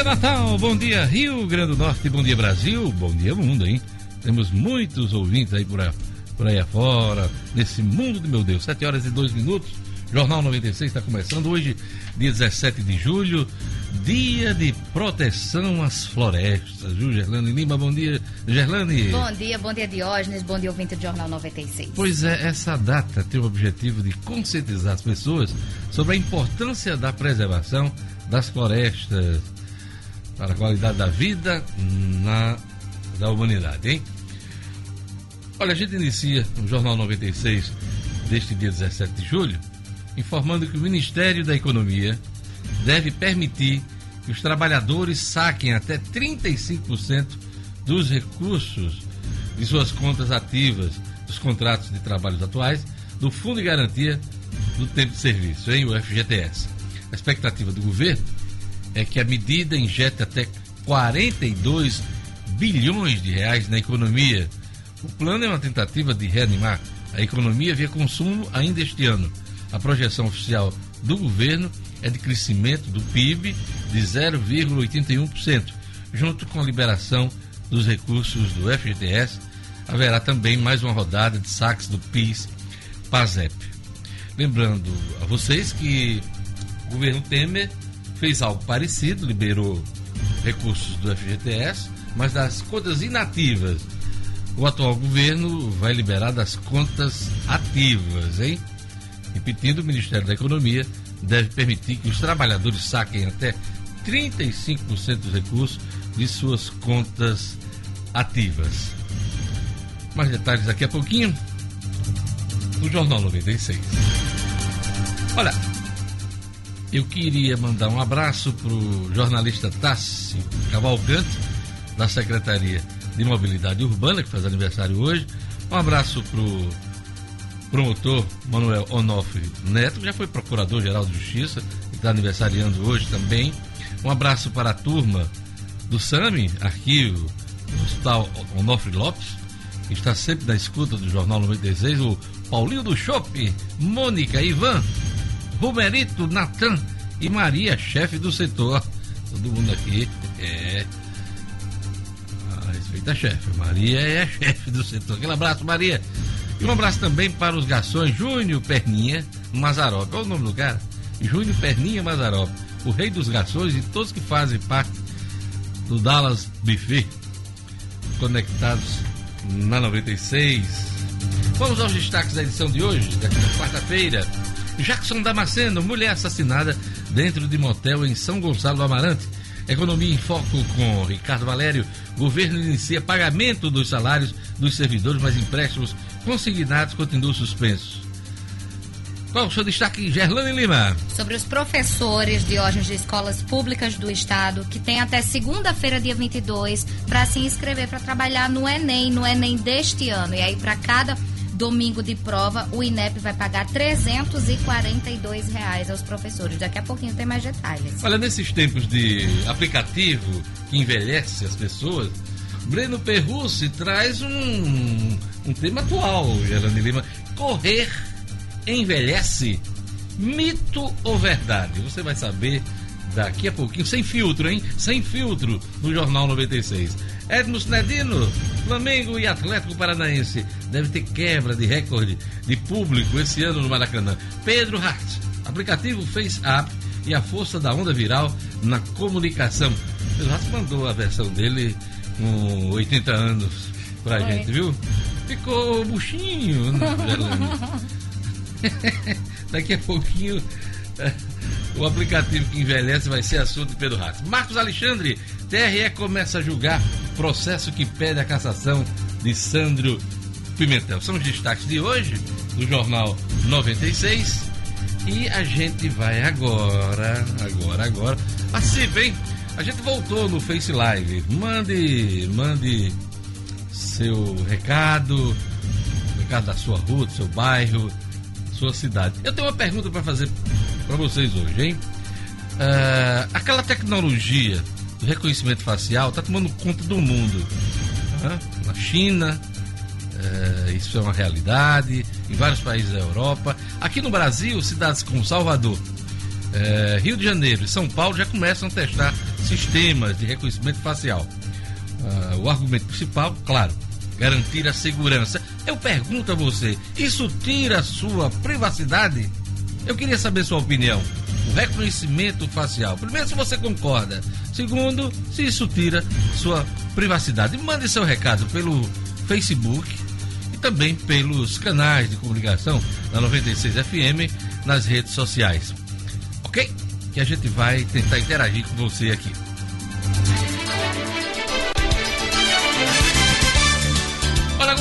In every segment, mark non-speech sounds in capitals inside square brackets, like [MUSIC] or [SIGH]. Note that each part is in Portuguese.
dia, Natal! Bom dia, Rio Grande do Norte! Bom dia, Brasil! Bom dia, mundo, hein? Temos muitos ouvintes aí por aí, por aí afora, nesse mundo de meu Deus. 7 horas e 2 minutos. Jornal 96 está começando hoje, dia 17 de julho, dia de proteção às florestas. Viu, Gerlane Lima? Bom dia, Gerlane. Bom dia, bom dia, Diógenes. Bom dia, ouvinte do Jornal 96. Pois é, essa data tem o objetivo de conscientizar as pessoas sobre a importância da preservação das florestas para a qualidade da vida na, da humanidade, hein? Olha, a gente inicia o Jornal 96 deste dia 17 de julho informando que o Ministério da Economia deve permitir que os trabalhadores saquem até 35% dos recursos de suas contas ativas dos contratos de trabalhos atuais do Fundo de Garantia do Tempo de Serviço, hein, o FGTS. A expectativa do governo é que a medida injete até 42 bilhões de reais na economia. O plano é uma tentativa de reanimar a economia via consumo ainda este ano. A projeção oficial do governo é de crescimento do PIB de 0,81%, junto com a liberação dos recursos do FGTS. Haverá também mais uma rodada de saques do PIS PASEP. Lembrando a vocês que o governo Temer fez algo parecido, liberou recursos do FGTS, mas das contas inativas. O atual governo vai liberar das contas ativas, hein? Repetindo, o Ministério da Economia deve permitir que os trabalhadores saquem até 35% dos recursos de suas contas ativas. Mais detalhes daqui a pouquinho no Jornal 96. Olha, eu queria mandar um abraço para o jornalista Tassi Cavalcante, da Secretaria de Mobilidade Urbana, que faz aniversário hoje. Um abraço para o promotor Manuel Onofre Neto, que já foi procurador-geral de Justiça, que está aniversariando hoje também. Um abraço para a turma do SAMI, arquivo do Hospital Onofre Lopes, que está sempre na escuta do Jornal 96, o Paulinho do Chopp, Mônica, Ivan, Romerito, Natan e Maria, chefe do setor. Todo mundo aqui é. Ah, respeita a chefe. Maria é a [LAUGHS] chefe do setor. Aquele abraço, Maria. E um abraço também para os garçons Júnior Perninha Mazarop. Olha o nome do cara? Júnior Perninha Mazarop. O rei dos garçons e todos que fazem parte do Dallas Buffet. Conectados na 96. Vamos aos destaques da edição de hoje, desta quarta-feira. Jackson Damasceno, mulher assassinada dentro de motel em São Gonçalo do Amarante. Economia em Foco com Ricardo Valério. Governo inicia pagamento dos salários dos servidores, mas empréstimos consignados continuam suspensos. Qual o seu destaque, Gerlane Lima? Sobre os professores de órgãos de escolas públicas do Estado, que tem até segunda-feira, dia 22, para se inscrever para trabalhar no Enem, no Enem deste ano. E aí, para cada domingo de prova, o INEP vai pagar 342 reais aos professores. Daqui a pouquinho tem mais detalhes. Olha, nesses tempos de aplicativo que envelhece as pessoas, Breno Perrucci traz um, um tema atual, Gerane Lima. Correr envelhece? Mito ou verdade? Você vai saber daqui a pouquinho, sem filtro, hein? Sem filtro, no Jornal 96. Edmus Nedino, Flamengo e Atlético Paranaense deve ter quebra de recorde de público esse ano no Maracanã. Pedro Hart, aplicativo Face App e a força da onda viral na comunicação. Pedro Hart mandou a versão dele com 80 anos pra Oi. gente, viu? Ficou buchinho, né, [LAUGHS] Daqui a pouquinho o aplicativo que envelhece vai ser assunto de Pedro Rato. Marcos Alexandre, TRE começa a julgar processo que pede a cassação de Sandro Pimentel. São os destaques de hoje do Jornal 96. E a gente vai agora, agora, agora. Participe, hein? A gente voltou no Face Live. Mande, mande seu recado, recado da sua rua, do seu bairro, sua cidade. Eu tenho uma pergunta para fazer para vocês hoje, hein? Uh, aquela tecnologia do reconhecimento facial está tomando conta do mundo. Né? Na China, uh, isso é uma realidade, em vários países da Europa. Aqui no Brasil, cidades como Salvador, uh, Rio de Janeiro e São Paulo já começam a testar sistemas de reconhecimento facial. Uh, o argumento principal, claro, garantir a segurança. Eu pergunto a você, isso tira a sua privacidade? Eu queria saber sua opinião. Reconhecimento facial. Primeiro, se você concorda. Segundo, se isso tira sua privacidade. Mande seu recado pelo Facebook e também pelos canais de comunicação da 96 FM nas redes sociais. Ok? Que a gente vai tentar interagir com você aqui.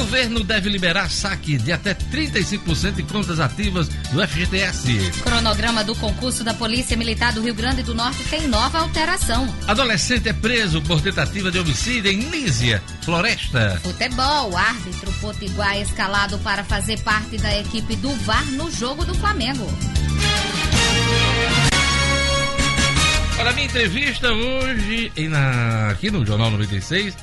Governo deve liberar saque de até 35% de contas ativas do FGTS. Cronograma do concurso da Polícia Militar do Rio Grande do Norte tem nova alteração. Adolescente é preso por tentativa de homicídio em Nízia, Floresta. Futebol, árbitro potiguar é escalado para fazer parte da equipe do VAR no jogo do Flamengo. Olha, minha entrevista hoje na, aqui no Jornal 96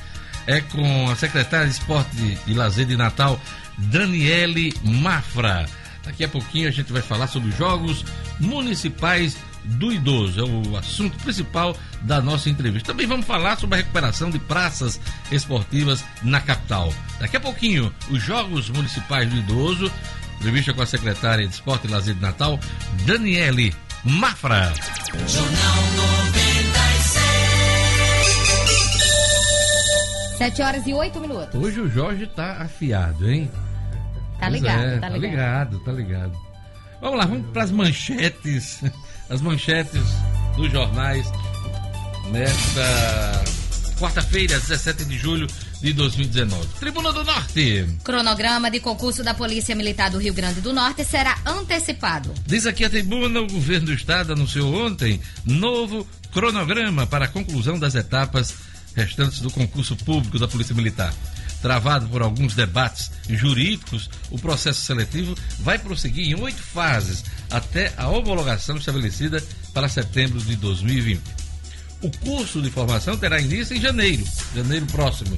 é com a secretária de Esporte e Lazer de Natal, Daniele Mafra. Daqui a pouquinho a gente vai falar sobre os Jogos Municipais do Idoso. É o assunto principal da nossa entrevista. Também vamos falar sobre a recuperação de praças esportivas na capital. Daqui a pouquinho, os Jogos Municipais do Idoso. Entrevista com a secretária de Esporte e Lazer de Natal, Daniele Mafra. Jornal 7 horas e 8 minutos. Hoje o Jorge tá afiado, hein? Tá ligado, é, tá, ligado. tá ligado. Tá ligado, Vamos lá, vamos para as manchetes. As manchetes dos jornais nesta quarta-feira, 17 de julho de 2019. Tribuna do Norte. Cronograma de concurso da Polícia Militar do Rio Grande do Norte será antecipado. Diz aqui a tribuna, o governo do estado anunciou ontem novo cronograma para a conclusão das etapas restantes do concurso público da Polícia Militar. Travado por alguns debates jurídicos, o processo seletivo vai prosseguir em oito fases até a homologação estabelecida para setembro de 2020. O curso de formação terá início em janeiro, janeiro próximo.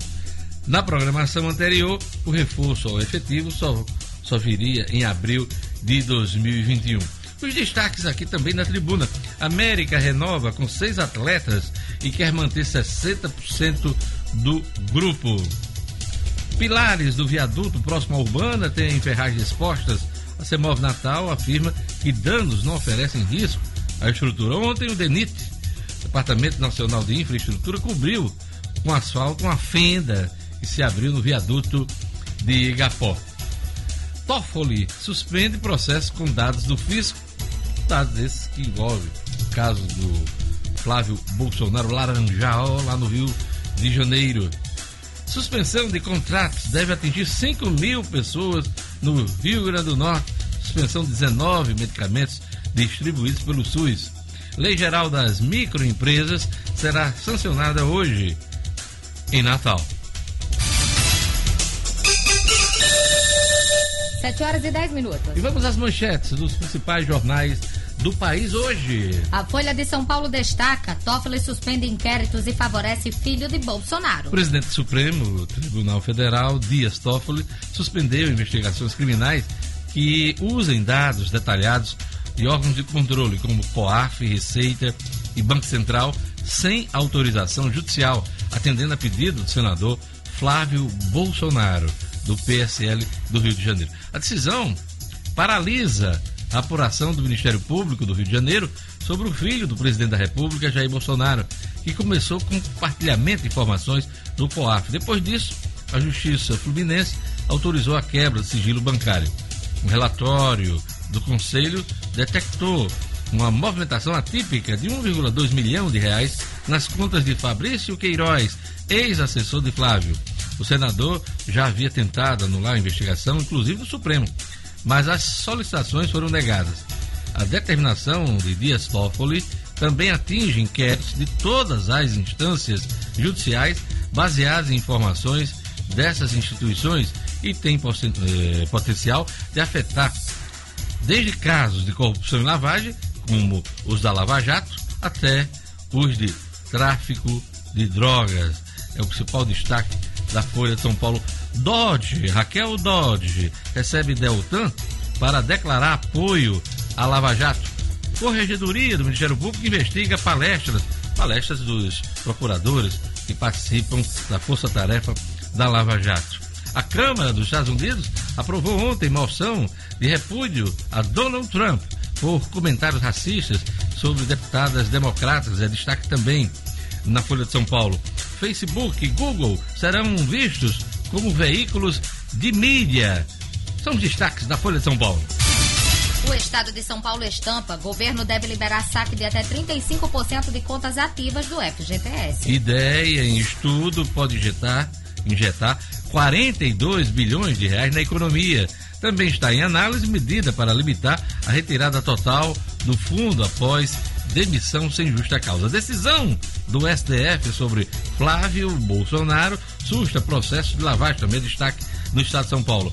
Na programação anterior, o reforço ao efetivo só, só viria em abril de 2021. Os destaques aqui também na tribuna. América renova com seis atletas e quer manter 60% do grupo. Pilares do viaduto próximo à Urbana têm ferragens expostas. A Semov Natal afirma que danos não oferecem risco à estrutura. Ontem o DENIT, Departamento Nacional de Infraestrutura, cobriu com asfalto uma fenda que se abriu no viaduto de Igapó. Toffoli suspende processo com dados do fisco, dados esses que envolvem o caso do Flávio Bolsonaro Laranjal, lá no Rio de Janeiro. Suspensão de contratos deve atingir 5 mil pessoas no Rio Grande do Norte. Suspensão de 19 medicamentos distribuídos pelo SUS. Lei Geral das Microempresas será sancionada hoje em Natal. 7 horas e 10 minutos. E vamos às manchetes dos principais jornais do país hoje. A Folha de São Paulo destaca: Toffoli suspende inquéritos e favorece filho de Bolsonaro. O presidente Supremo Tribunal Federal, Dias Toffoli, suspendeu investigações criminais que usem dados detalhados de órgãos de controle como COAF, Receita e Banco Central sem autorização judicial, atendendo a pedido do senador Flávio Bolsonaro do PSL do Rio de Janeiro. A decisão paralisa a apuração do Ministério Público do Rio de Janeiro sobre o filho do presidente da República, Jair Bolsonaro, que começou com compartilhamento de informações do COAF. Depois disso, a Justiça Fluminense autorizou a quebra de sigilo bancário. Um relatório do Conselho detectou uma movimentação atípica de 1,2 milhão de reais nas contas de Fabrício Queiroz, ex-assessor de Flávio. O senador já havia tentado anular a investigação, inclusive no Supremo, mas as solicitações foram negadas. A determinação de Dias Toffoli também atinge inquéritos de todas as instâncias judiciais baseadas em informações dessas instituições e tem eh, potencial de afetar desde casos de corrupção e lavagem, como os da Lava Jato, até os de tráfico de drogas. É o principal destaque da Folha de São Paulo. Dodge, Raquel Dodge, recebe Deltan para declarar apoio à Lava Jato. Corregedoria do Ministério Público investiga palestras palestras dos procuradores que participam da força-tarefa da Lava Jato. A Câmara dos Estados Unidos aprovou ontem moção de repúdio a Donald Trump por comentários racistas sobre deputadas democratas. É destaque também na Folha de São Paulo. Facebook e Google serão vistos como veículos de mídia. São os destaques da Folha de São Paulo. O estado de São Paulo estampa: governo deve liberar saque de até 35% de contas ativas do FGTS. Ideia em estudo pode injetar, injetar 42 bilhões de reais na economia. Também está em análise medida para limitar a retirada total do fundo após demissão sem justa causa. Decisão do STF sobre Flávio Bolsonaro susta processo de lavagem, também destaque no estado de São Paulo.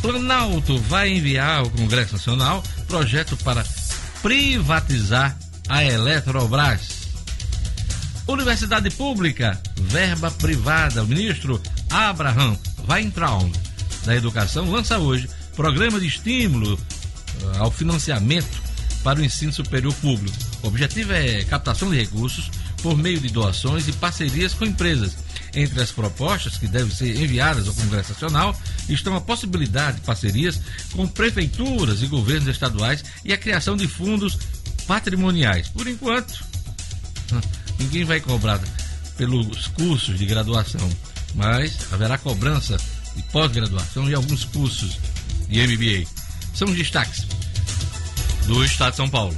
Planalto vai enviar ao Congresso Nacional projeto para privatizar a Eletrobras. Universidade Pública, verba privada. O ministro Abraham Weintraub da Educação lança hoje programa de estímulo eh, ao financiamento para o ensino superior público. O objetivo é captação de recursos por meio de doações e parcerias com empresas. Entre as propostas que devem ser enviadas ao Congresso Nacional estão a possibilidade de parcerias com prefeituras e governos estaduais e a criação de fundos patrimoniais. Por enquanto, [LAUGHS] ninguém vai cobrar pelos cursos de graduação, mas haverá cobrança de pós-graduação e alguns cursos de MBA. São os destaques do Estado de São Paulo.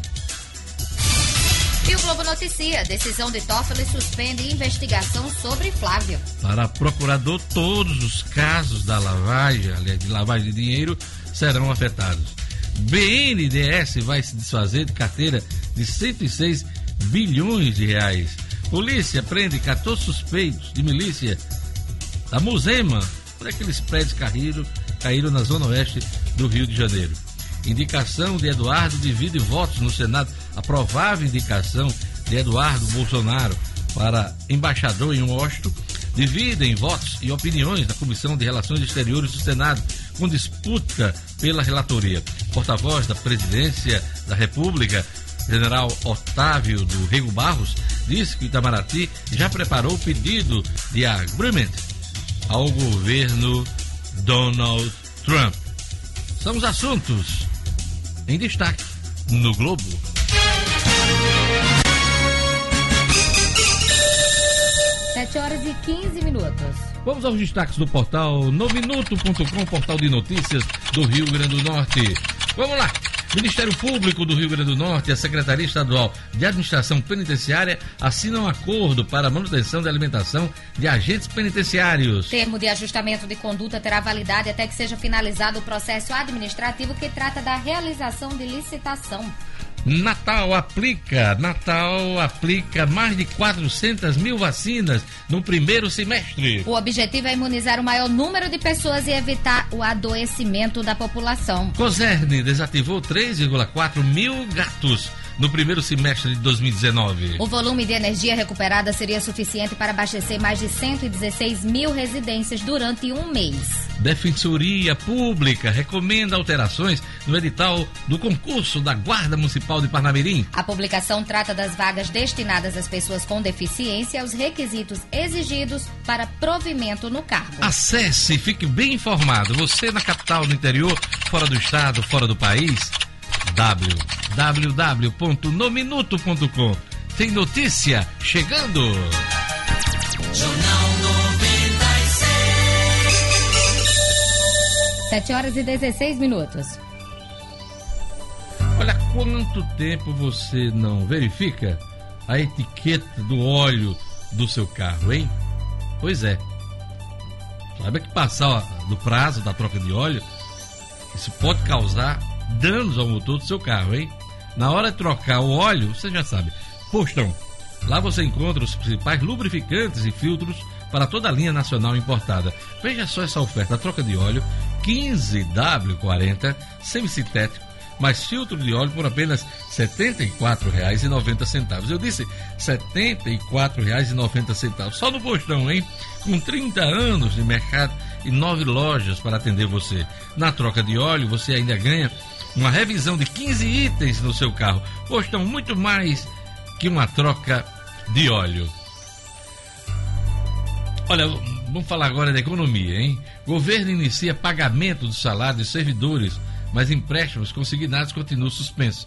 E o Globo noticia: decisão de Toffoli suspende investigação sobre Flávio. Para procurador, todos os casos da lavagem, aliás, de lavagem de dinheiro, serão afetados. BNDES vai se desfazer de carteira de 106 bilhões de reais. Polícia prende 14 suspeitos de milícia da Musema, por aqueles prédios caíram, caíram na zona oeste do Rio de Janeiro. Indicação de Eduardo divide votos no Senado. A provável indicação de Eduardo Bolsonaro para embaixador em Washington dividem votos e opiniões na Comissão de Relações Exteriores do Senado, com disputa pela relatoria. Porta-voz da Presidência da República, General Otávio do Rego Barros, disse que o Itamaraty já preparou o pedido de agreement ao governo Donald Trump. São os assuntos em destaque no Globo. Sete horas e 15 minutos. Vamos aos destaques do portal nominuto.com, portal de notícias do Rio Grande do Norte. Vamos lá! Ministério Público do Rio Grande do Norte e a Secretaria Estadual de Administração Penitenciária assinam acordo para manutenção da alimentação de agentes penitenciários. Termo de ajustamento de conduta terá validade até que seja finalizado o processo administrativo que trata da realização de licitação. Natal aplica, Natal aplica mais de 400 mil vacinas no primeiro semestre. O objetivo é imunizar o maior número de pessoas e evitar o adoecimento da população. Coserne desativou 3,4 mil gatos no primeiro semestre de 2019. O volume de energia recuperada seria suficiente para abastecer mais de 116 mil residências durante um mês. Defensoria Pública recomenda alterações no edital do concurso da Guarda Municipal de Parnamirim. A publicação trata das vagas destinadas às pessoas com deficiência e aos requisitos exigidos para provimento no cargo. Acesse, fique bem informado. Você na capital, no interior, fora do estado, fora do país www.nominuto.com. Tem notícia chegando. Jornal 96. 7 horas e 16 minutos. Olha quanto tempo você não verifica a etiqueta do óleo do seu carro, hein? Pois é. Saiba que passar do prazo da troca de óleo, isso pode causar danos ao motor do seu carro, hein? Na hora de trocar o óleo, você já sabe. Postão. Lá você encontra os principais lubrificantes e filtros para toda a linha nacional importada. Veja só essa oferta: troca de óleo 15W40 semisintético mais filtro de óleo por apenas R$ 74,90. Eu disse R$ 74,90. Só no postão, hein? Com 30 anos de mercado e nove lojas para atender você. Na troca de óleo, você ainda ganha uma revisão de 15 itens no seu carro. Custam muito mais que uma troca de óleo. Olha, vamos falar agora da economia, hein? Governo inicia pagamento do salário de servidores mas empréstimos consignados continuam suspensos.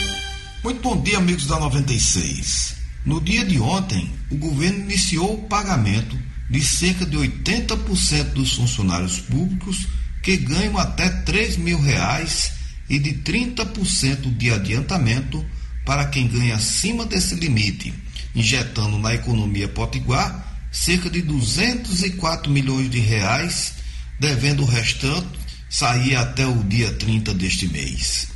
Muito bom dia, amigos da 96. No dia de ontem, o governo iniciou o pagamento de cerca de 80% dos funcionários públicos que ganham até 3 mil reais e de 30% de adiantamento para quem ganha acima desse limite, injetando na economia potiguar cerca de 204 milhões de reais, devendo o restante sair até o dia 30 deste mês.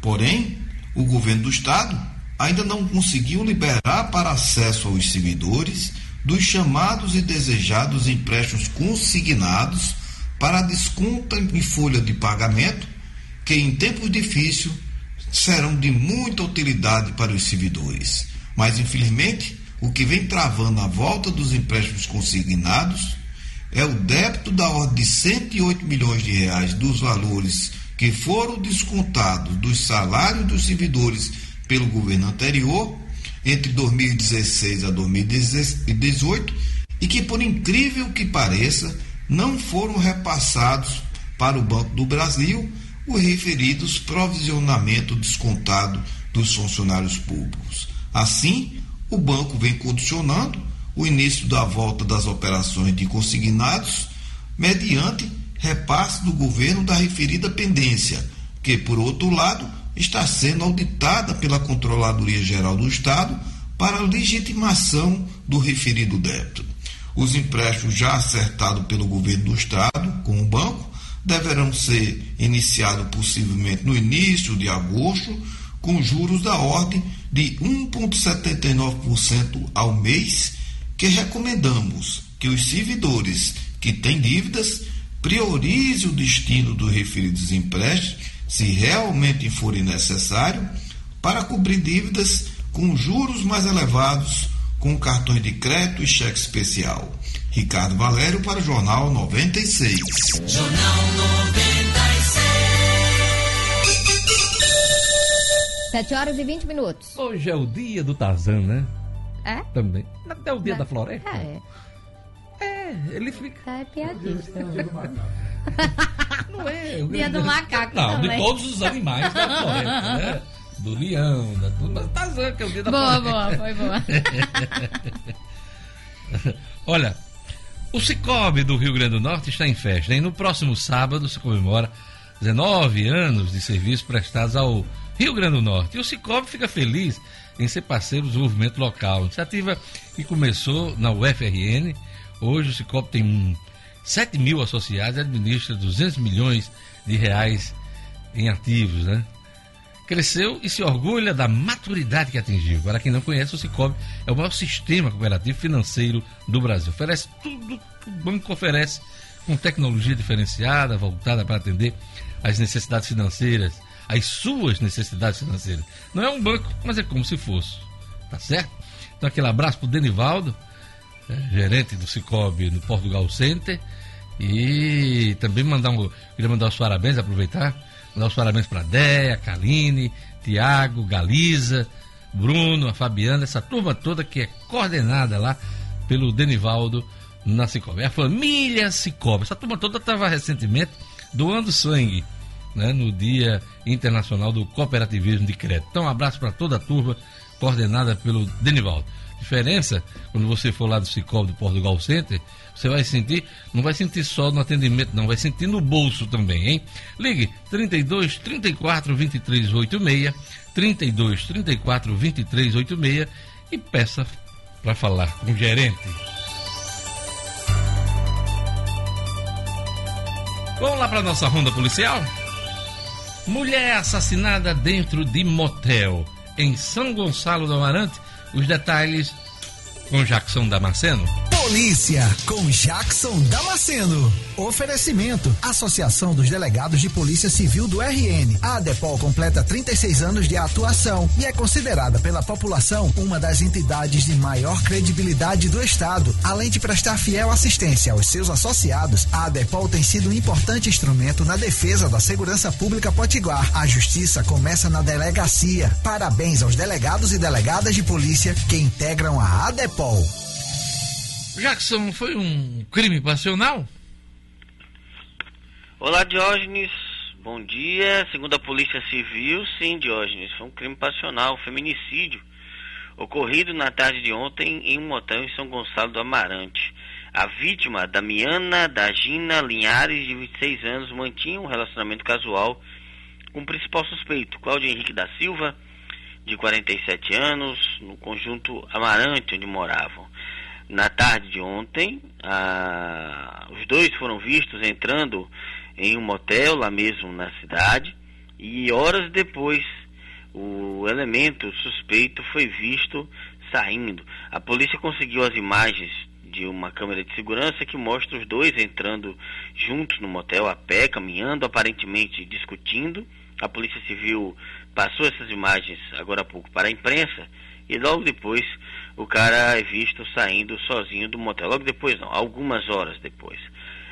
Porém, o governo do estado ainda não conseguiu liberar para acesso aos servidores dos chamados e desejados empréstimos consignados para desconto em folha de pagamento, que em tempos difíceis serão de muita utilidade para os servidores. Mas, infelizmente, o que vem travando a volta dos empréstimos consignados é o débito da ordem de 108 milhões de reais dos valores que foram descontados dos salários dos servidores pelo governo anterior, entre 2016 a 2018, e que, por incrível que pareça, não foram repassados para o Banco do Brasil os referidos provisionamento descontado dos funcionários públicos. Assim, o banco vem condicionando o início da volta das operações de consignados mediante repasse do governo da referida pendência, que, por outro lado, está sendo auditada pela Controladoria Geral do Estado para legitimação do referido débito. Os empréstimos já acertados pelo governo do Estado com o banco deverão ser iniciados possivelmente no início de agosto, com juros da ordem de 1,79% ao mês, que recomendamos que os servidores que têm dívidas priorize o destino dos referidos empréstimos, se realmente forem necessário, para cobrir dívidas com juros mais elevados com cartões de crédito e cheque especial. Ricardo Valério para o Jornal 96. Jornal 96. 7 horas e 20 minutos. Hoje é o dia do Tarzan, né? É? Também. É o dia da floresta? É. É, ele fica. Tá é piadista. [LAUGHS] Não é. Dia do macaco Não, também. de todos os animais da floresta, né? Do leão, da tudo. Mas Tarzan, que é o dia da Boa, floresta. boa, foi boa. [LAUGHS] Olha, o Cicobi do Rio Grande do Norte está em festa, hein? No próximo sábado se comemora 19 anos de serviços prestados ao Rio Grande do Norte. E o Cicobi fica feliz em ser parceiro do desenvolvimento local. Iniciativa que começou na UFRN. Hoje o Cicobi tem um, 7 mil associados e administra 200 milhões de reais em ativos, né? cresceu e se orgulha da maturidade que atingiu. Para quem não conhece, o Cicobi é o maior sistema cooperativo financeiro do Brasil. Oferece tudo que o banco oferece, com tecnologia diferenciada, voltada para atender às necessidades financeiras, às suas necessidades financeiras. Não é um banco, mas é como se fosse. Tá certo? Então, aquele abraço para o Denivaldo, gerente do Cicobi no Portugal Center. E também mandar um, queria mandar os parabéns, aproveitar, mandar os parabéns para Déia, Kaline, Tiago, Galiza, Bruno, a Fabiana, essa turma toda que é coordenada lá pelo Denivaldo na Cicobi. A família Cicobi. Essa turma toda estava recentemente doando sangue né, no Dia Internacional do Cooperativismo de Crédito. Então, um abraço para toda a turma coordenada pelo Denivaldo. Diferença, quando você for lá do Cicobi do Portugal Center, você vai sentir, não vai sentir só no atendimento, não, vai sentir no bolso também, hein? Ligue 32 34 23 86, 32 34 23 86 e peça para falar com o gerente. Vamos lá para nossa ronda policial? Mulher assassinada dentro de motel em São Gonçalo do Amarante. Os detalhes com Jackson Damasceno. Polícia com Jackson Damasceno. Oferecimento: Associação dos Delegados de Polícia Civil do RN. A ADEPOL completa 36 anos de atuação e é considerada pela população uma das entidades de maior credibilidade do Estado. Além de prestar fiel assistência aos seus associados, a ADEPOL tem sido um importante instrumento na defesa da segurança pública potiguar. A justiça começa na delegacia. Parabéns aos delegados e delegadas de polícia que integram a ADEPOL. Jackson, foi um crime passional? Olá, Diógenes. Bom dia. Segundo a Polícia Civil, sim, Diógenes, foi um crime passional, um feminicídio, ocorrido na tarde de ontem em um motel em São Gonçalo do Amarante. A vítima, Damiana Dagina Linhares, de 26 anos, mantinha um relacionamento casual com o principal suspeito, Cláudio Henrique da Silva, de 47 anos, no conjunto Amarante, onde moravam. Na tarde de ontem, ah, os dois foram vistos entrando em um motel lá mesmo na cidade e horas depois o elemento suspeito foi visto saindo. A polícia conseguiu as imagens de uma câmera de segurança que mostra os dois entrando juntos no motel a pé, caminhando, aparentemente discutindo. A Polícia Civil passou essas imagens agora há pouco para a imprensa e logo depois o cara é visto saindo sozinho do motel. Logo depois, não, algumas horas depois.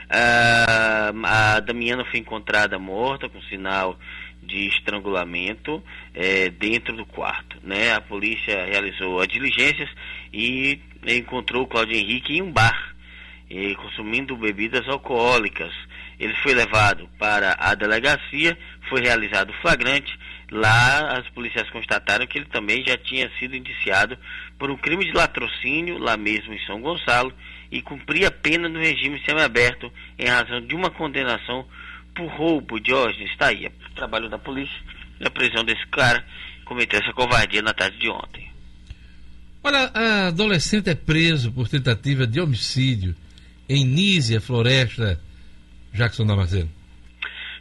Ah, a Damiana foi encontrada morta com sinal de estrangulamento é, dentro do quarto. Né? A polícia realizou as diligências e encontrou o Claudio Henrique em um bar, eh, consumindo bebidas alcoólicas. Ele foi levado para a delegacia, foi realizado flagrante Lá as policiais constataram que ele também já tinha sido indiciado por um crime de latrocínio lá mesmo em São Gonçalo e cumpria pena no regime semiaberto em razão de uma condenação por roubo. Diógenes, está aí, o trabalho da polícia e a prisão desse cara cometeu essa covardia na tarde de ontem. Olha, a adolescente é preso por tentativa de homicídio em Nízia, Floresta, Jackson Damasceno.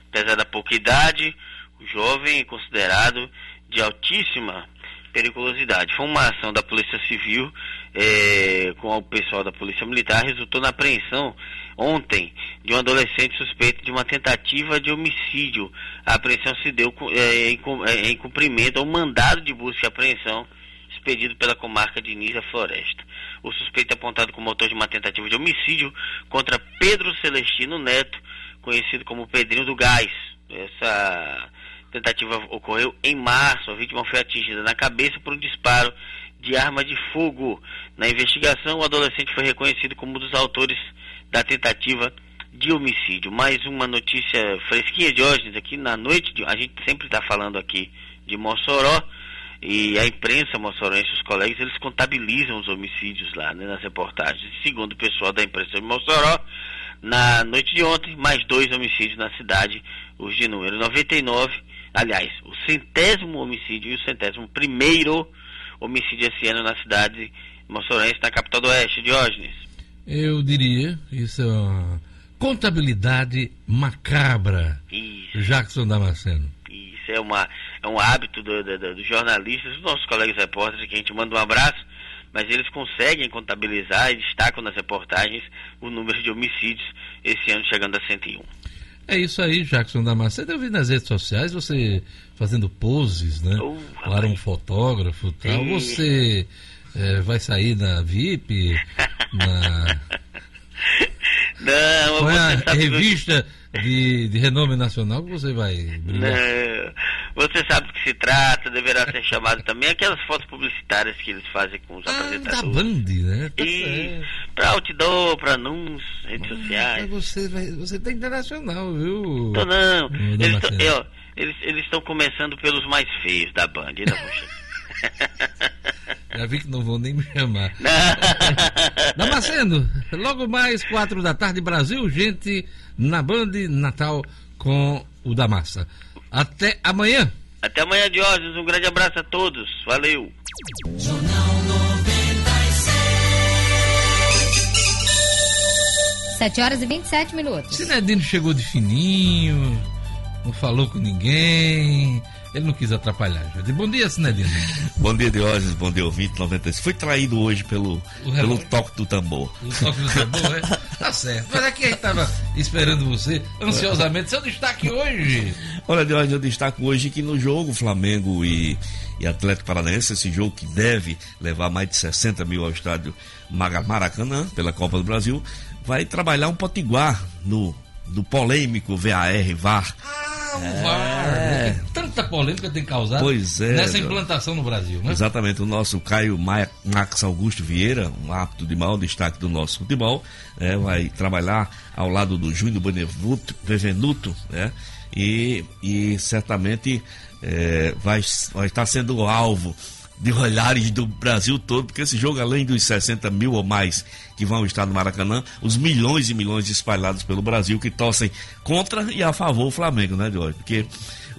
Apesar da pouca idade, o jovem é considerado de altíssima periculosidade. Foi uma ação da Polícia Civil é, com o pessoal da Polícia Militar, resultou na apreensão ontem de um adolescente suspeito de uma tentativa de homicídio. A apreensão se deu é, em, é, em cumprimento ao mandado de busca e apreensão expedido pela comarca de Nízia Floresta. O suspeito é apontado como autor de uma tentativa de homicídio contra Pedro Celestino Neto, conhecido como Pedrinho do Gás. Essa tentativa ocorreu em março. A vítima foi atingida na cabeça por um disparo de arma de fogo. Na investigação, o adolescente foi reconhecido como um dos autores da tentativa de homicídio. Mais uma notícia fresquinha de hoje, aqui na noite, de, a gente sempre está falando aqui de Mossoró, e a imprensa moçoroense, os colegas, eles contabilizam os homicídios lá, né, nas reportagens. Segundo o pessoal da imprensa de Mossoró, na noite de ontem, mais dois homicídios na cidade, os de número 99 aliás, o centésimo homicídio e o centésimo primeiro homicídio esse ano na cidade moçorense, na capital do Oeste, Diógenes. Eu diria, isso é uma contabilidade macabra. Isso. Jackson Damasceno. Isso é, uma, é um hábito dos do, do jornalistas, dos nossos colegas repórteres, que a gente manda um abraço, mas eles conseguem contabilizar e destacam nas reportagens o número de homicídios esse ano chegando a 101. É isso aí, Jackson Damasceno. Eu vi nas redes sociais você fazendo poses, né? Uh, claro, um fotógrafo e tal. Você é, vai sair na VIP? Na... [LAUGHS] Não, Qual é a revista de, de renome nacional que você vai? Não, você sabe do que se trata, deverá ser chamado também aquelas fotos publicitárias que eles fazem com os ah, apresentadores. Da Band, né? Tá e para outdoor, para anúncios, redes sociais. Você, vai, você tá internacional, viu? Tô não. Eles, estão começando pelos mais feios da Band. Ainda [LAUGHS] Já vi que não vão nem me chamar. [LAUGHS] Damasceno, logo mais, quatro da tarde, Brasil, gente na Band Natal com o da Massa. Até amanhã. Até amanhã, Diógenes. Um grande abraço a todos. Valeu. Jornal 96. 7 horas e 27 minutos. Sinedino chegou de fininho, não falou com ninguém, ele não quis atrapalhar. Gente. Bom dia, Sinedino. [LAUGHS] bom dia, Diógenes. Bom dia, ouvinte 96. Fui traído hoje pelo, pelo toque do tambor. O toque do tambor, é? [LAUGHS] Tá certo. Mas aqui a gente estava esperando você ansiosamente. Seu destaque hoje. Olha, Diógenes, eu destaco hoje que no jogo Flamengo e, e Atlético Paranaense, esse jogo que deve levar mais de 60 mil ao estádio Maracanã, pela Copa do Brasil, vai trabalhar um potiguar no, no polêmico VAR, VAR. Ah, o VAR. Tanta polêmica tem causado pois é, nessa implantação no Brasil, né? Exatamente. O nosso Caio Max Augusto Vieira, um apto de mau destaque do nosso futebol, é, vai trabalhar ao lado do Júnior Benevuto, Bevenuto, né? E, e certamente é, vai, vai estar sendo alvo de olhares do Brasil todo, porque esse jogo, além dos 60 mil ou mais que vão estar no Maracanã, os milhões e milhões espalhados pelo Brasil que torcem contra e a favor do Flamengo, né, Jorge? Porque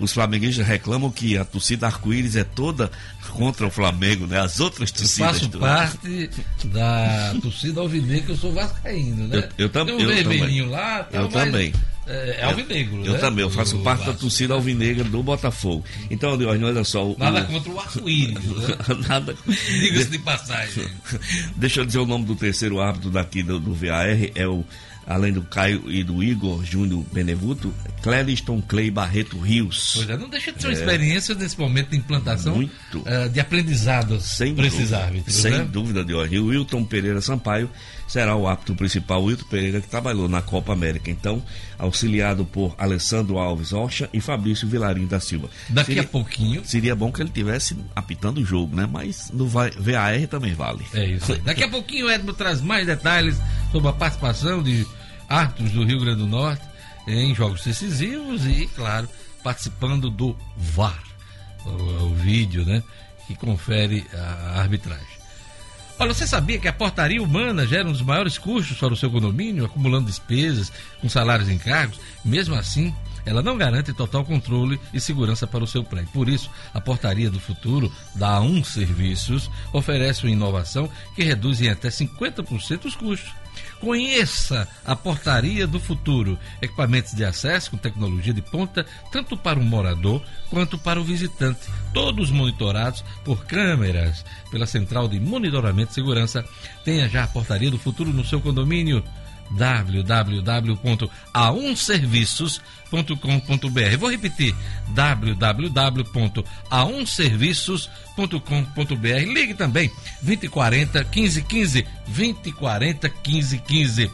os flamenguistas reclamam que a torcida arco-íris é toda contra o Flamengo, né? As outras torcidas. Eu faço do... parte da torcida alvinegra, eu sou vascaíno, né? Eu, eu, tam Tem um eu vermelhinho também. lá, eu mas... também. É, é alvinegro, eu, né? também, eu faço parte da torcida alvinegra do Botafogo. Então, olha só. O, Nada o... contra o arco-íris, né? [LAUGHS] Nada. Diga-se de passagem. [LAUGHS] Deixa eu dizer o nome do terceiro árbitro daqui do, do VAR, é o além do Caio e do Igor Júnior Benevuto, Clériston Clay Barreto Rios. Pois é, não deixa de ser uma experiência nesse momento de implantação Muito. uh, de aprendizado Sem para esses dúvida, árbitros. Sem né? dúvida de hoje. E o Wilton Pereira Sampaio será o árbitro principal, Wilton Pereira, que trabalhou na Copa América. Então, auxiliado por Alessandro Alves Rocha e Fabrício Vilarim da Silva. Daqui seria, a pouquinho. Seria bom que ele tivesse apitando o jogo, né? Mas no VAR também vale. É isso aí. Daqui a pouquinho o Edmo traz mais detalhes sobre a participação de árbitros do Rio Grande do Norte em jogos decisivos e, claro, participando do VAR, o, o vídeo, né? Que confere a arbitragem. Olha, você sabia que a portaria humana gera um dos maiores custos para o seu condomínio, acumulando despesas com salários e encargos? Mesmo assim, ela não garante total controle e segurança para o seu prédio. Por isso, a portaria do futuro da A1 Serviços oferece uma inovação que reduz em até 50% os custos. Conheça a portaria do futuro, equipamentos de acesso com tecnologia de ponta, tanto para o morador quanto para o visitante, todos monitorados por câmeras. Pela Central de Monitoramento e Segurança. Tenha já a portaria do futuro no seu condomínio www.a1serviços.com.br. Vou repetir: www.a1serviços.com.br. Ligue também 2040 1515 2040 1515.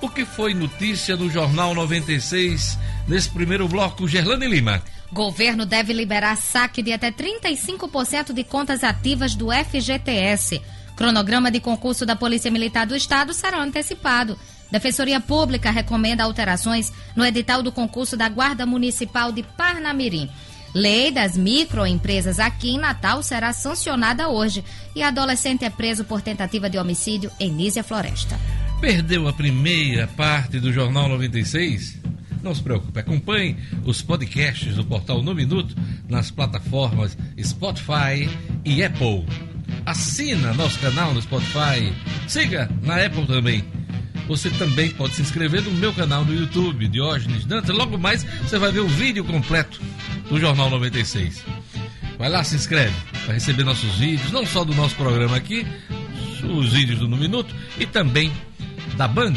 O que foi notícia no Jornal 96 nesse primeiro bloco, Gerlane Lima? Governo deve liberar saque de até 35% de contas ativas do FGTS. Cronograma de concurso da Polícia Militar do Estado será antecipado. Defensoria Pública recomenda alterações no edital do concurso da Guarda Municipal de Parnamirim. Lei das microempresas aqui em Natal será sancionada hoje e adolescente é preso por tentativa de homicídio em Nísia Floresta. Perdeu a primeira parte do Jornal 96? Não se preocupe, acompanhe os podcasts do portal No Minuto nas plataformas Spotify e Apple. Assina nosso canal no Spotify, siga na Apple também. Você também pode se inscrever no meu canal no YouTube, Diógenes Dantas. Logo mais você vai ver o vídeo completo do Jornal 96. Vai lá, se inscreve para receber nossos vídeos, não só do nosso programa aqui, os vídeos do No Minuto e também da Band.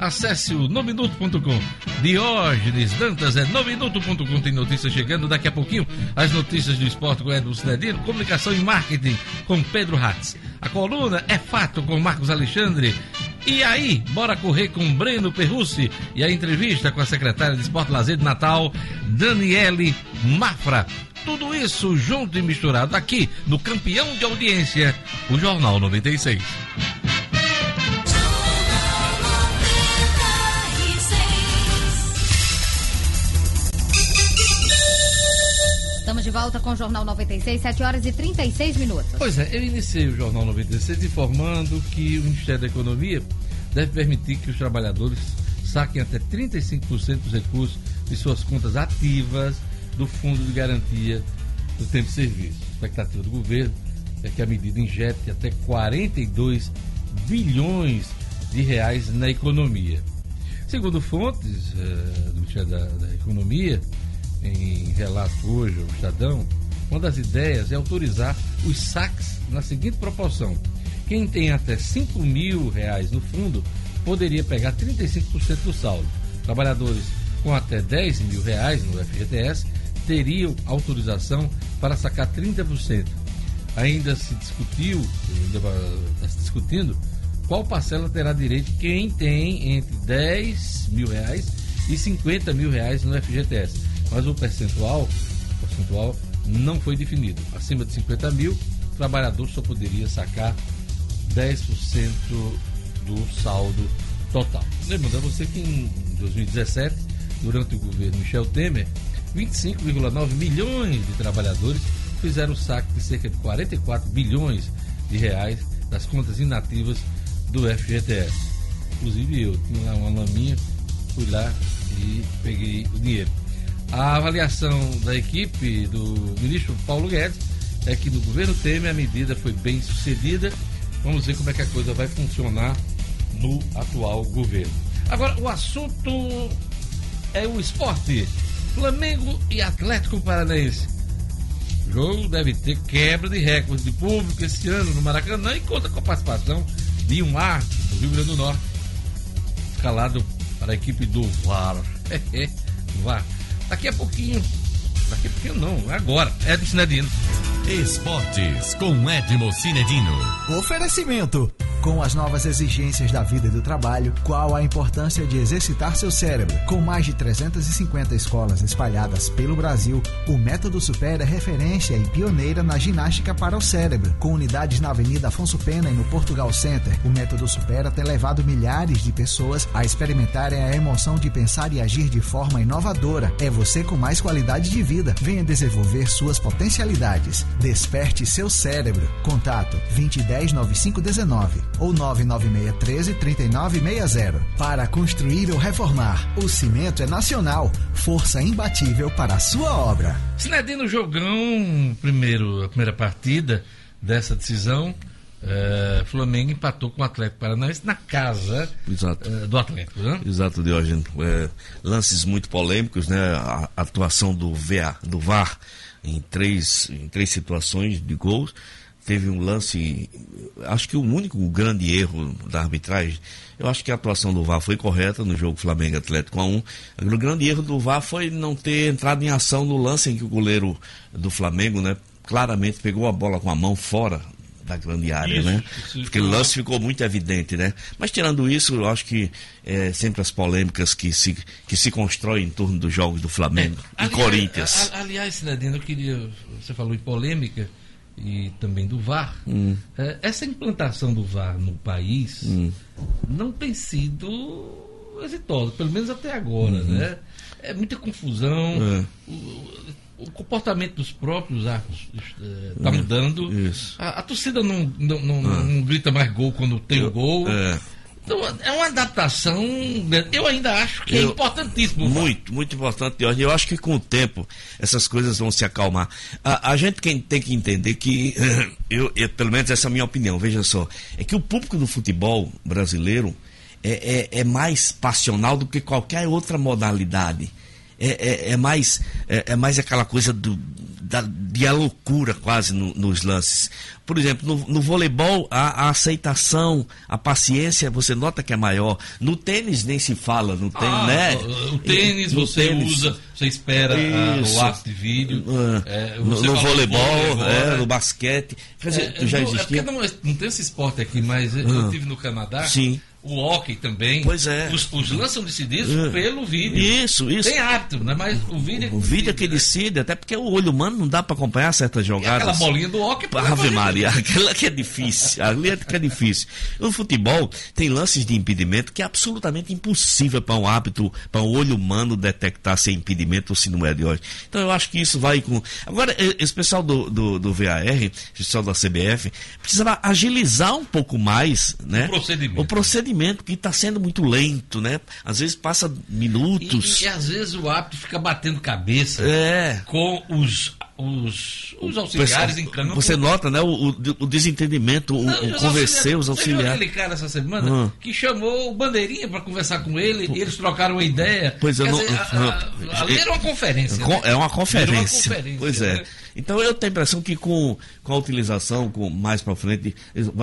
Acesse o nominuto.com. Diógenes Dantas é nominuto.com. Tem notícias chegando daqui a pouquinho. As notícias do esporte com Edson Cidadino, comunicação e marketing com Pedro Hatz. A coluna é fato com Marcos Alexandre. E aí, bora correr com Breno Perrucci e a entrevista com a secretária de Esporte Lazer de Natal, Daniele Mafra. Tudo isso junto e misturado aqui no campeão de audiência, o Jornal 96. Estamos de volta com o Jornal 96, 7 horas e 36 minutos. Pois é, eu iniciei o Jornal 96 informando que o Ministério da Economia deve permitir que os trabalhadores saquem até 35% dos recursos de suas contas ativas do Fundo de Garantia do Tempo de Serviço. A expectativa do governo é que a medida injete até 42 bilhões de reais na economia. Segundo fontes eh, do Ministério da, da Economia, em relato hoje ao Estadão, uma das ideias é autorizar os saques na seguinte proporção. Quem tem até 5 mil reais no fundo poderia pegar 35% do saldo. Trabalhadores com até 10 mil reais no FGTS teriam autorização para sacar 30%. Ainda se discutiu, ainda está se discutindo, qual parcela terá direito quem tem entre 10 mil reais e 50 mil reais no FGTS. Mas o percentual, o percentual não foi definido. Acima de 50 mil, o trabalhador só poderia sacar 10% do saldo total. Lembrando a você que em 2017, durante o governo Michel Temer, 25,9 milhões de trabalhadores fizeram o saque de cerca de 44 bilhões de reais das contas inativas do FGTS. Inclusive eu tinha lá uma laminha, fui lá e peguei o dinheiro. A avaliação da equipe do ministro Paulo Guedes é que no governo Temer a medida foi bem sucedida. Vamos ver como é que a coisa vai funcionar no atual governo. Agora, o assunto é o esporte. Flamengo e Atlético Paranaense. O jogo deve ter quebra de recorde de público esse ano no Maracanã e conta com a participação de um arte do Rio Grande do Norte, escalado para a equipe do VAR. [LAUGHS] VAR. Daqui a pouquinho, daqui a pouquinho não, agora, Edson Cinedino. Esportes com Edmo Cinedino. Oferecimento. Com as novas exigências da vida e do trabalho, qual a importância de exercitar seu cérebro? Com mais de 350 escolas espalhadas pelo Brasil, o Método Super é referência e pioneira na ginástica para o cérebro. Com unidades na Avenida Afonso Pena e no Portugal Center, o Método Supera tem levado milhares de pessoas a experimentarem a emoção de pensar e agir de forma inovadora. É você com mais qualidade de vida. Venha desenvolver suas potencialidades. Desperte seu cérebro. Contato 2010 9519 ou 99613 3960. Para construir ou reformar, o cimento é nacional. Força imbatível para a sua obra. Cinedino Jogão, primeiro, a primeira partida dessa decisão. Uh, Flamengo empatou com o Atlético Paranaense na casa uh, do Atlético, né? Exato, Diógenes. É, lances muito polêmicos, né? A atuação do, VA, do VAR em três, em três situações de gols teve um lance, acho que o único grande erro da arbitragem, eu acho que a atuação do VAR foi correta no jogo Flamengo Atlético a 1. O grande erro do VAR foi não ter entrado em ação no lance em que o goleiro do Flamengo, né, claramente pegou a bola com a mão fora da grande área, isso, né? Isso, Porque o lance ficou muito evidente, né? Mas tirando isso, eu acho que é, sempre as polêmicas que se, que se constroem em torno dos jogos do Flamengo é, e aliás, Corinthians. A, aliás, Cidadino, eu queria. Você falou em polêmica e também do VAR, hum. é, essa implantação do VAR no país hum. não tem sido exitosa, pelo menos até agora, uhum. né? É muita confusão, é. o, o, comportamento dos próprios árbitros está é, mudando. A, a, torcida não, não, não, ah. não, grita mais gol quando tem o gol. É. Então, é uma adaptação, eu ainda acho que é eu, é importantíssimo. Muito, muito importante, Eu acho que com o tempo essas coisas vão se acalmar. A, a gente tem que entender que, [CLEARS THROAT] eu, eu, pelo menos essa é a minha opinião, veja só, é que o público do futebol brasileiro é, é, é mais passional do que qualquer outra modalidade. É, é, é mais, é, é, mais aquela coisa do, da, de a loucura quase no, nos lances. Por exemplo, no, no voleibol, a, a, aceitação, a paciência, você nota que é maior. No tênis nem se fala, no tênis, ah, né? O tênis no você tênis. usa, você espera a, o ato de vídeo. Ah, é, no, no voleibol, voleibol é, no basquete. Quer dizer, é, já existia. Não, não, tem esse esporte aqui, mas ah, eu tive no Canadá. Sim o hockey também. Pois é. Os, os são decididos é. pelo vídeo. Isso, isso. Tem hábito, né? Mas o vídeo é O vídeo é que decide, até porque o olho humano não dá para acompanhar certas jogadas. E aquela bolinha do hockey. Ave Maria, aquela que é difícil. Ali é que é difícil. No futebol, tem lances de impedimento que é absolutamente impossível para um hábito, para um olho humano detectar se é impedimento ou se não é de hoje. Então eu acho que isso vai com. Agora, esse pessoal do, do, do VAR, pessoal da CBF, precisa agilizar um pouco mais né? o procedimento. O procedimento, que está sendo muito lento, né? Às vezes passa minutos. E, e, e às vezes o hábito fica batendo cabeça é. com os os, os auxiliares em campo. Você nota, né, o, o, desentendimento, o, Não, o os convencer os Você auxiliares. aquele cara essa semana Hum. que chamou o Bandeirinha para conversar com ele e eles trocaram uma ideia. Pois eu Quer não. dizer, a- a- ali era uma conferência. Com- né? É uma conferência. conferência, Pois né? Então eu tenho a impressão que com, com a utilização, com mais para frente,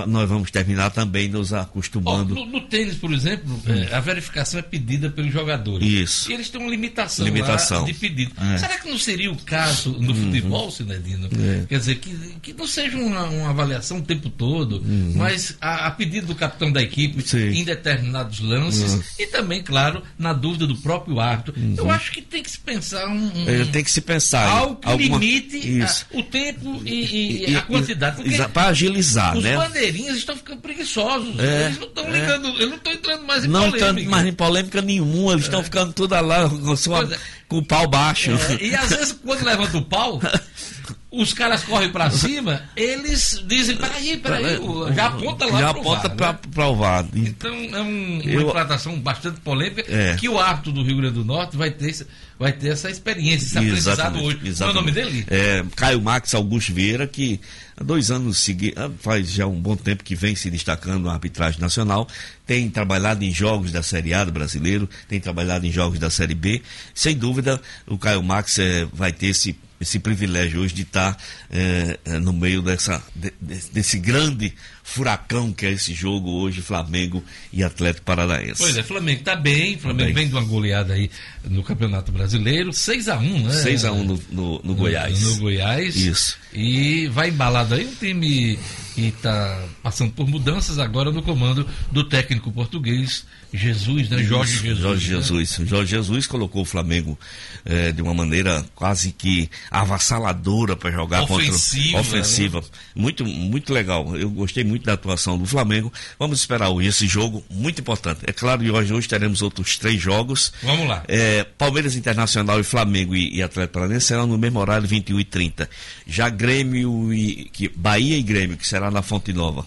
nós vamos terminar também nos acostumando. no, no tênis, por exemplo, é, a verificação é pedida pelos jogadores. Isso. E eles têm uma limitação, Limitação. lá de pedido. É. Será que não seria o caso no futebol, Sinedino? É. Quer dizer, que, que não seja uma, uma avaliação o tempo todo, mas a, a pedido do capitão da equipe Sim. em determinados lances e também, claro, na dúvida do próprio árbitro. Eu acho que tem que se pensar um, um- É, Tem que se pensar. algo que alguma- limite a- Isso. o tempo e, e a quantidade. Para agilizar, os né? bandeirinhas estão ficando preguiçosos. É, eles não estão é. ligando, eles não estão entrando mais em Não polêmica. tanto mais em polêmica nenhuma, eles estão ficando tudo lá com, sua- é. com o pau baixo. É, e às vezes, quando levanta o pau, [LAUGHS] os caras correm pra [LAUGHS] cima, eles dizem, peraí, peraí, já aponta lá Já aponta VAR, pra, né? o VAR. Então é um- uma Eu- implantação bastante polêmica É. que o árbitro do Rio Grande do Norte vai ter, vai ter essa experiência, esse aprendizado hoje. Qual é o nome dele? É, Caio Max Augusto Vieira, que há dois anos seguidos, faz já um bom tempo que vem se destacando na arbitragem nacional, tem trabalhado em jogos da Série A do brasileiro, tem trabalhado em jogos da Série B. Sem dúvida, o Caio Max eh, vai ter esse, esse privilégio hoje de estar eh, no meio dessa, de- de- desse grande furacão que é esse jogo hoje, Flamengo e Atlético Paranaense. Pois é, Flamengo tá bem, Flamengo bem. vem de uma goleada aí no Campeonato Brasileiro, 6x1, né? 6x1 no, no, no Goiás. No, Goiás. Isso. E vai embalado aí um time que está passando por mudanças agora no comando do técnico português, Jesus, né? Jorge Jesus. Jorge né? Jesus. Jorge Jesus colocou o Flamengo eh, de uma maneira quase que avassaladora para jogar Ofensiva, contra ofensiva. Muito, muito legal. Eu gostei muito da atuação do Flamengo. Vamos esperar hoje esse jogo muito importante. É claro que hoje, hoje teremos outros três jogos. Vamos lá. É, Palmeiras Internacional e Flamengo e, e Atlético Paranaense serão no mesmo horário, 21 e 30 Já Grêmio e que, Bahia e Grêmio, que será na Fonte Nova.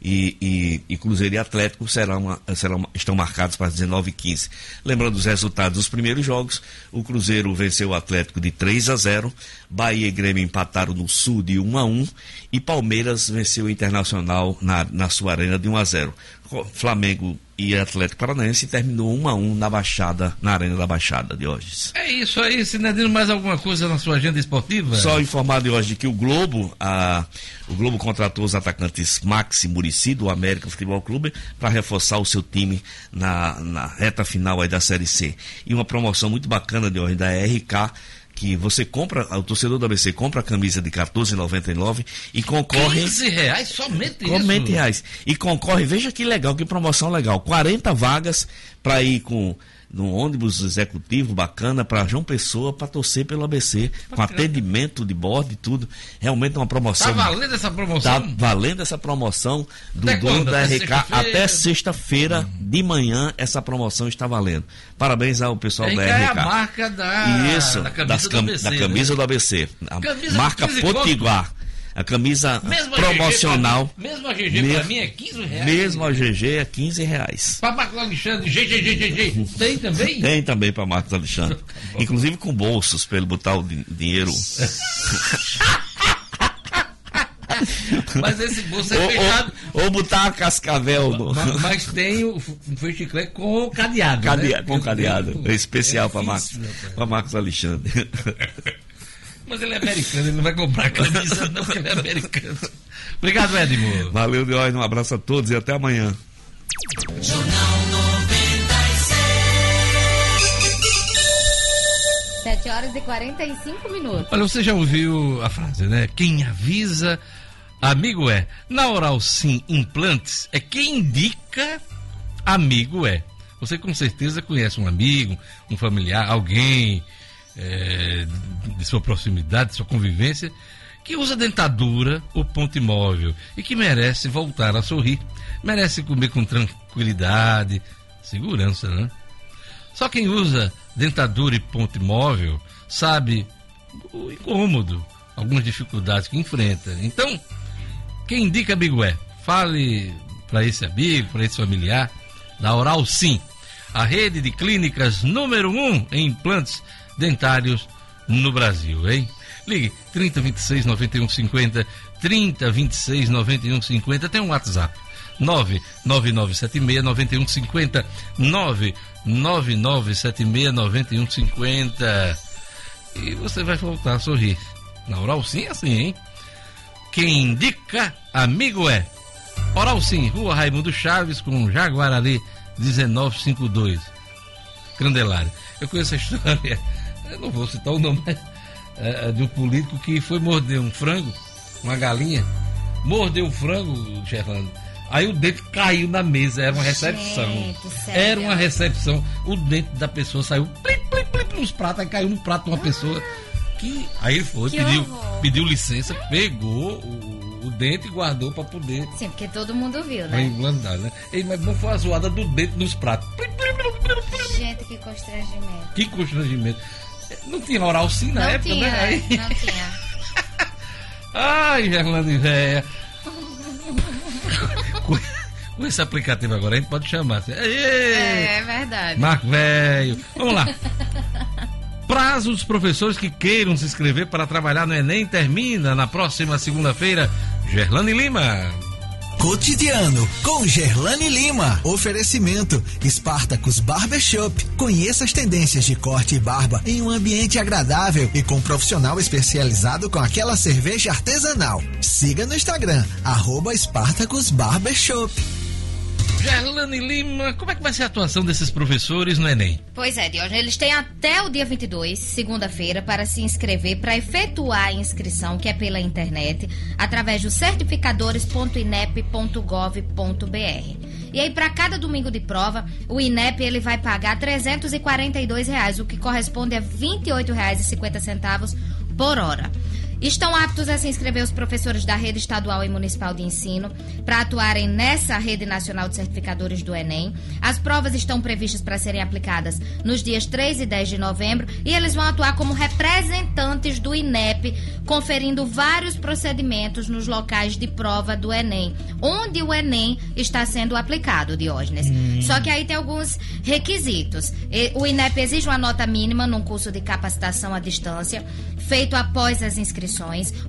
E, e- e Cruzeiro e Atlético serão, serão- estão marcados para 19 e 15 Lembrando os resultados dos primeiros jogos: o Cruzeiro venceu o Atlético de 3 a 0, Bahia e Grêmio empataram no Sul de 1 a 1 e Palmeiras venceu o Internacional na, na sua arena de 1 a 0. Flamengo e Atlético Paranaense terminou 1 a 1 na Baixada, na Arena da Baixada de hoje. É isso aí, Sinedino, mais alguma coisa na sua agenda esportiva? Só informar de hoje que o Globo, a, o Globo contratou os atacantes Max e Murici do América Futebol Clube para reforçar o seu time na, na reta final aí da Série C. E uma promoção muito bacana de hoje da RK que você compra, o torcedor do ABC compra a camisa de R$ 14,99 e concorre 15 reais somente isso? Comente reais. E concorre, veja que legal, que promoção legal. 40 vagas para ir com num ônibus executivo bacana para João Pessoa para torcer pelo ABC, com atendimento de bordo e tudo. Realmente é uma promoção. Tá valendo essa promoção? Tá valendo essa promoção do Até dono quando? da Até RK até sexta-feira de manhã essa promoção está valendo. Parabéns ao pessoal RK da é a RK. marca da, Isso, da camisa das do cam- ABC. da né? camisa do ABC. A Camisa marca 15 Potiguar. A camisa Mesmo a promocional. GG pra mim- mesmo a GG pra Mesmo- mim é 15 reais. Mesmo a GG é 15 reais. Pra Marcos Alexandre, GGGGG, tem também? Tem também para Marcos Alexandre. [LAUGHS] Inclusive com bolsos para ele botar o din- dinheiro. [LAUGHS] Mas esse bolso é ou, fechado. ou, ou botar a cascavel no. Ma- Mas tem o f- foi chiclete com cadeado. Cadea- né? com cadeado. É especial É para Marcos, pra Marcos Alexandre. [LAUGHS] Mas ele é americano, ele não vai comprar camisa, não, porque ele é americano. Obrigado, Edmo. Valeu, Deus. Um abraço a todos e até amanhã. Jornal 96. 7 horas e 45 minutos. Olha, você já ouviu a frase, né? Quem avisa, amigo é. Na Oral Sim Implantes, é quem indica, amigo é. Você com certeza conhece um amigo, um familiar, alguém é, de sua proximidade, de sua convivência, que usa dentadura ou ponto imóvel e que merece voltar a sorrir, merece comer com tranquilidade, segurança, né? Só quem usa dentadura e ponto imóvel sabe o incômodo, algumas dificuldades que enfrenta. Então, quem indica amigo é? Fale para esse amigo, para esse familiar, da Oral Sim, a rede de clínicas número um em implantes dentários no Brasil, hein? Ligue 3026 9150, 3026 9150, tem um WhatsApp. 99976 9150, 99976 9150. E você vai voltar a sorrir. Na Oral Sim é assim, hein? Quem indica, amigo é. Oral Sim, Rua Raimundo Chaves, com Jaguarari 1952. Candelária. Eu conheço a história, eu não vou citar o nome, mas, é, de um político que foi morder um frango, uma galinha, mordeu o frango, Gerlando. Aí o dente caiu na mesa, era uma recepção. Gente, era uma recepção. O dente da pessoa saiu plim, plim, plim, nos pratos, aí caiu no prato de uma pessoa. Que, aí ele foi, Que pediu, horror. pediu licença, pegou o, o dente e guardou para poder Sim, porque todo mundo viu, né? implantar, né? Ei, mas não foi a zoada do dente nos pratos. Gente, que constrangimento. Que constrangimento. Não tinha oral sim na não época, tinha, né? Aí- não tinha. [LAUGHS] Ai, Gerlando e Véia. com, esse aplicativo agora, a gente pode chamar. assim, Ei, É verdade. Marco Velho. Vamos lá. Prazo dos professores que queiram se inscrever para trabalhar no Enem termina na próxima segunda-feira. Gerlane Lima. Cotidiano com Gerlane Lima. Oferecimento Spartacus Barbershop. Conheça as tendências de corte e barba em um ambiente agradável e com um profissional especializado com aquela cerveja artesanal. Siga no Instagram, arroba Spartacus Barbershop. Gerlane Lima, como é que vai ser a atuação desses professores no Enem? Pois é, Diógenes, eles têm até o dia 22, segunda-feira, para se inscrever, para efetuar a inscrição, que é pela internet, através do certificadores.inep.gov.br. E aí, para cada domingo de prova, o INEP ele vai pagar 342 reais, o que corresponde a R$ 28,50 por hora. Estão aptos a se inscrever os professores da rede estadual e municipal de ensino para atuarem nessa rede nacional de certificadores do Enem. As provas estão previstas para serem aplicadas nos dias 3 e 10 de novembro e eles vão atuar como representantes do INEP, conferindo vários procedimentos nos locais de prova do Enem, onde o Enem está sendo aplicado, Diógenes. Só que aí tem alguns requisitos. O INEP exige uma nota mínima num curso de capacitação à distância, feito após as inscrições.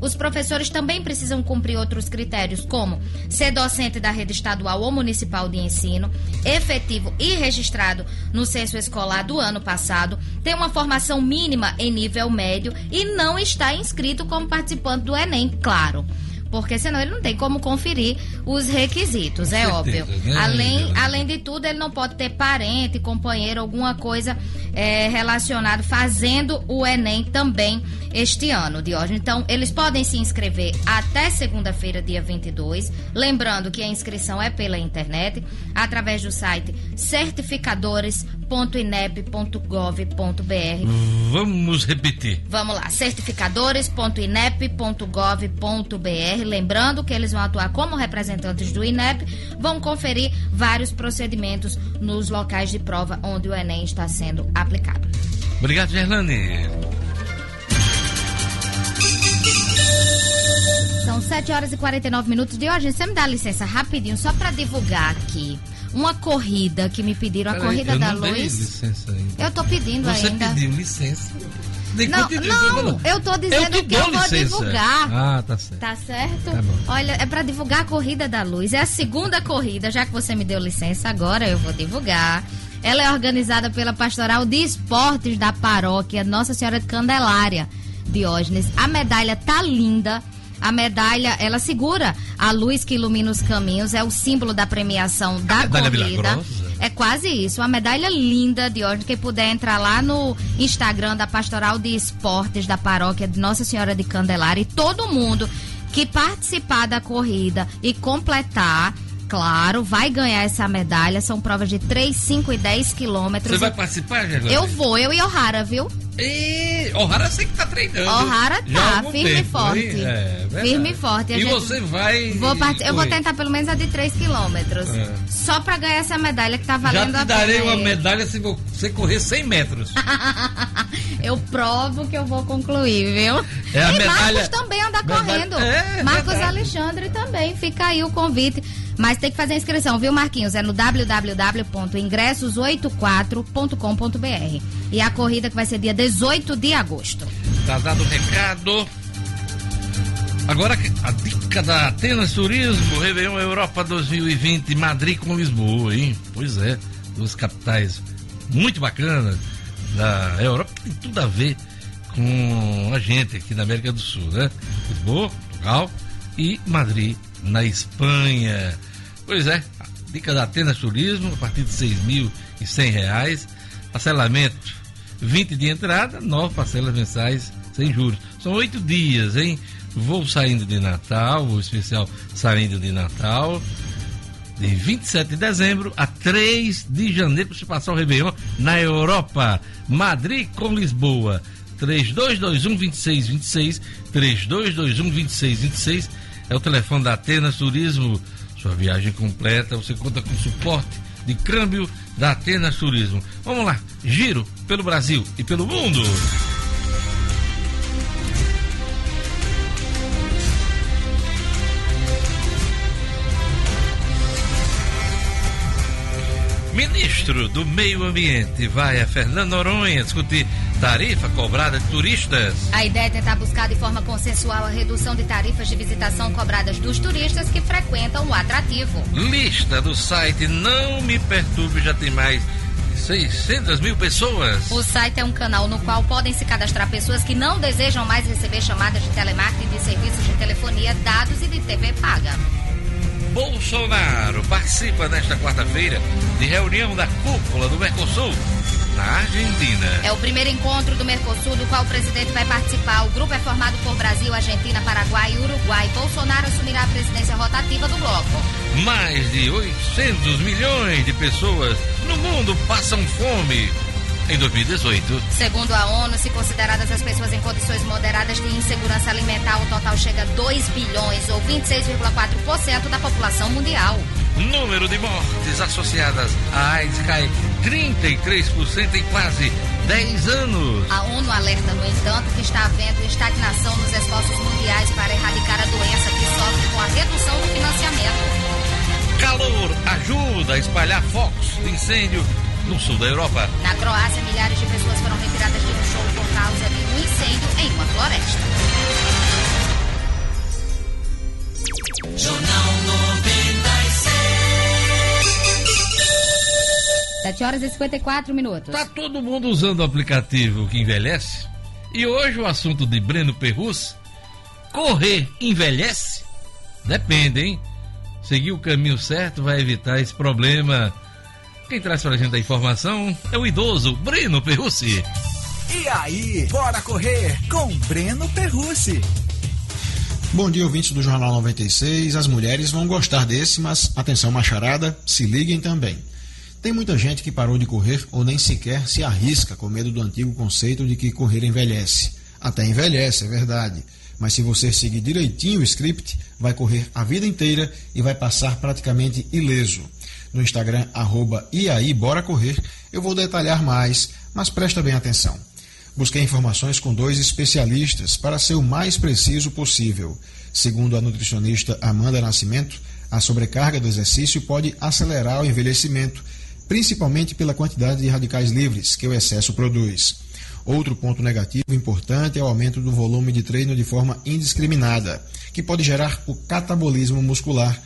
Os professores também precisam cumprir outros critérios, como ser docente da rede estadual ou municipal de ensino, efetivo e registrado no censo escolar do ano passado, ter uma formação mínima em nível médio e não estar inscrito como participante do Enem, claro. Porque senão ele não tem como conferir os requisitos, é certeza, óbvio. né, Além, além de tudo, ele não pode ter parente, companheiro, alguma coisa é, relacionada, fazendo o Enem também este ano, Diógenes. Então, eles podem se inscrever até segunda-feira, dia 22. Lembrando que a inscrição é pela internet, através do site certificadores.inep.gov.br. Vamos repetir. Vamos lá, certificadores.inep.gov.br. Lembrando que eles vão atuar como representantes do INEP, vão conferir vários procedimentos nos locais de prova onde o Enem está sendo aplicado. Obrigado, Gerlane. São 7 horas e 49 minutos de hoje. Você me dá licença rapidinho, só para divulgar aqui uma corrida que me pediram, a Peraí, corrida eu da não dei luz. licença ainda. Eu tô pedindo Você ainda. pediu licença. Não, não, eu tô dizendo te que eu vou licença. divulgar. Ah, tá certo. Tá certo? Tá. Olha, é pra divulgar a corrida da luz. É a segunda corrida, já que você me deu licença, agora eu vou divulgar. Ela é organizada pela Pastoral de Esportes da Paróquia Nossa Senhora de Candelária, Diógenes. A medalha tá linda. A medalha, ela segura a luz que ilumina os caminhos, é o símbolo da premiação da medalha corrida. milagrosa? É quase isso. Uma medalha linda de hoje. Quem puder entrar lá no Instagram da Pastoral de Esportes da Paróquia de Nossa Senhora de Candelária e todo mundo que participar da corrida e completar. Claro, vai ganhar essa medalha. São provas de 3, 5 e 10 quilômetros. Você vai participar, Gerlane? Eu vou, eu e O'Hara, viu? E O'Hara sei que tá treinando. O'Hara Já há tá, firme e tempo, forte. hein? É, verdade. firme e forte. A E gente- você vai. Vou part... Eu vou tentar pelo menos a de 3 quilômetros. É. Só pra ganhar essa medalha que tá Já valendo te a darei uma medalha se você correr 100 metros. [LAUGHS] eu provo que eu vou concluir, viu? É e medalha- Marcos também anda medalha- correndo. É, Marcos verdade. Alexandre também. Fica aí o convite. Mas tem que fazer a inscrição, viu, Marquinhos? É no www.ingressos84.com.br. E a corrida que vai ser dia 18 de agosto. Tá dado o recado. Agora a dica da Atenas Turismo, Réveillon Europa 2020, Madrid com Lisboa, hein? Pois é, duas capitais muito bacanas da Europa, que tem tudo a ver com a gente aqui na América do Sul, né? Lisboa, Portugal e Madrid, na Espanha. Pois é, dica da Atenas Turismo, a partir de R$ 6.100, parcelamento 20 de entrada, 9 parcelas mensais sem juros. São oito dias, hein? Vou saindo de Natal, o especial saindo de Natal, de 27 de dezembro a 3 de janeiro, para se passar o Réveillon na Europa. Madrid com Lisboa. 3221 2626 3221 2626 é o telefone da Atenas Turismo. Sua viagem completa, você conta com suporte de câmbio da Atenas Turismo. Vamos lá, giro pelo Brasil e pelo mundo. Ministro do Meio Ambiente vai a Fernando Noronha discutir tarifa cobrada de turistas. A ideia é tentar buscar de forma consensual a redução de tarifas de visitação cobradas dos turistas que frequentam o atrativo. Lista do site Não Me Perturbe já tem mais de 600 mil pessoas. O site é um canal no qual podem se cadastrar pessoas que não desejam mais receber chamadas de telemarketing de serviços de telefonia, dados e de TV paga. Bolsonaro participa nesta quarta-feira de reunião da cúpula do Mercosul na Argentina. É o primeiro encontro do Mercosul do qual o presidente vai participar. O grupo é formado por Brasil, Argentina, Paraguai e Uruguai. Bolsonaro assumirá a presidência rotativa do bloco. Mais de 800 milhões de pessoas no mundo passam fome em 2018. Segundo a ONU, se consideradas as pessoas em condições moderadas de insegurança alimentar, o total chega a 2 bilhões ou 26,4% da população mundial. Número de mortes associadas à AIDS cai 33% em quase 10 anos. A ONU alerta, no entanto, que está havendo estagnação nos esforços mundiais para erradicar a doença que sofre com a redução do financiamento. Calor ajuda a espalhar focos de incêndio no sul da Europa. Na Croácia, milhares de pessoas foram retiradas de um show por causa de um incêndio em uma floresta. Jornal 96. 7 horas e 54 minutos. Tá todo mundo usando o aplicativo que envelhece? E hoje o assunto de Breno Perrus, correr envelhece? Depende, hein? Seguir o caminho certo vai evitar esse problema. Quem traz pra gente a informação é o idoso Breno Perrucci. E aí, bora correr com Breno Perrucci. Bom dia, ouvintes do Jornal 96. As mulheres vão gostar desse, mas atenção, macharada, se liguem também. Tem muita gente que parou de correr ou nem sequer se arrisca com medo do antigo conceito de que correr envelhece. Até envelhece, é verdade. Mas se você seguir direitinho o script, vai correr a vida inteira e vai passar praticamente ileso. No Instagram, arroba e aí, bora correr, eu vou detalhar mais, mas presta bem atenção. Busquei informações com dois especialistas para ser o mais preciso possível. Segundo a nutricionista Amanda Nascimento, a sobrecarga do exercício pode acelerar o envelhecimento, principalmente pela quantidade de radicais livres que o excesso produz. Outro ponto negativo importante é o aumento do volume de treino de forma indiscriminada, que pode gerar o catabolismo muscular,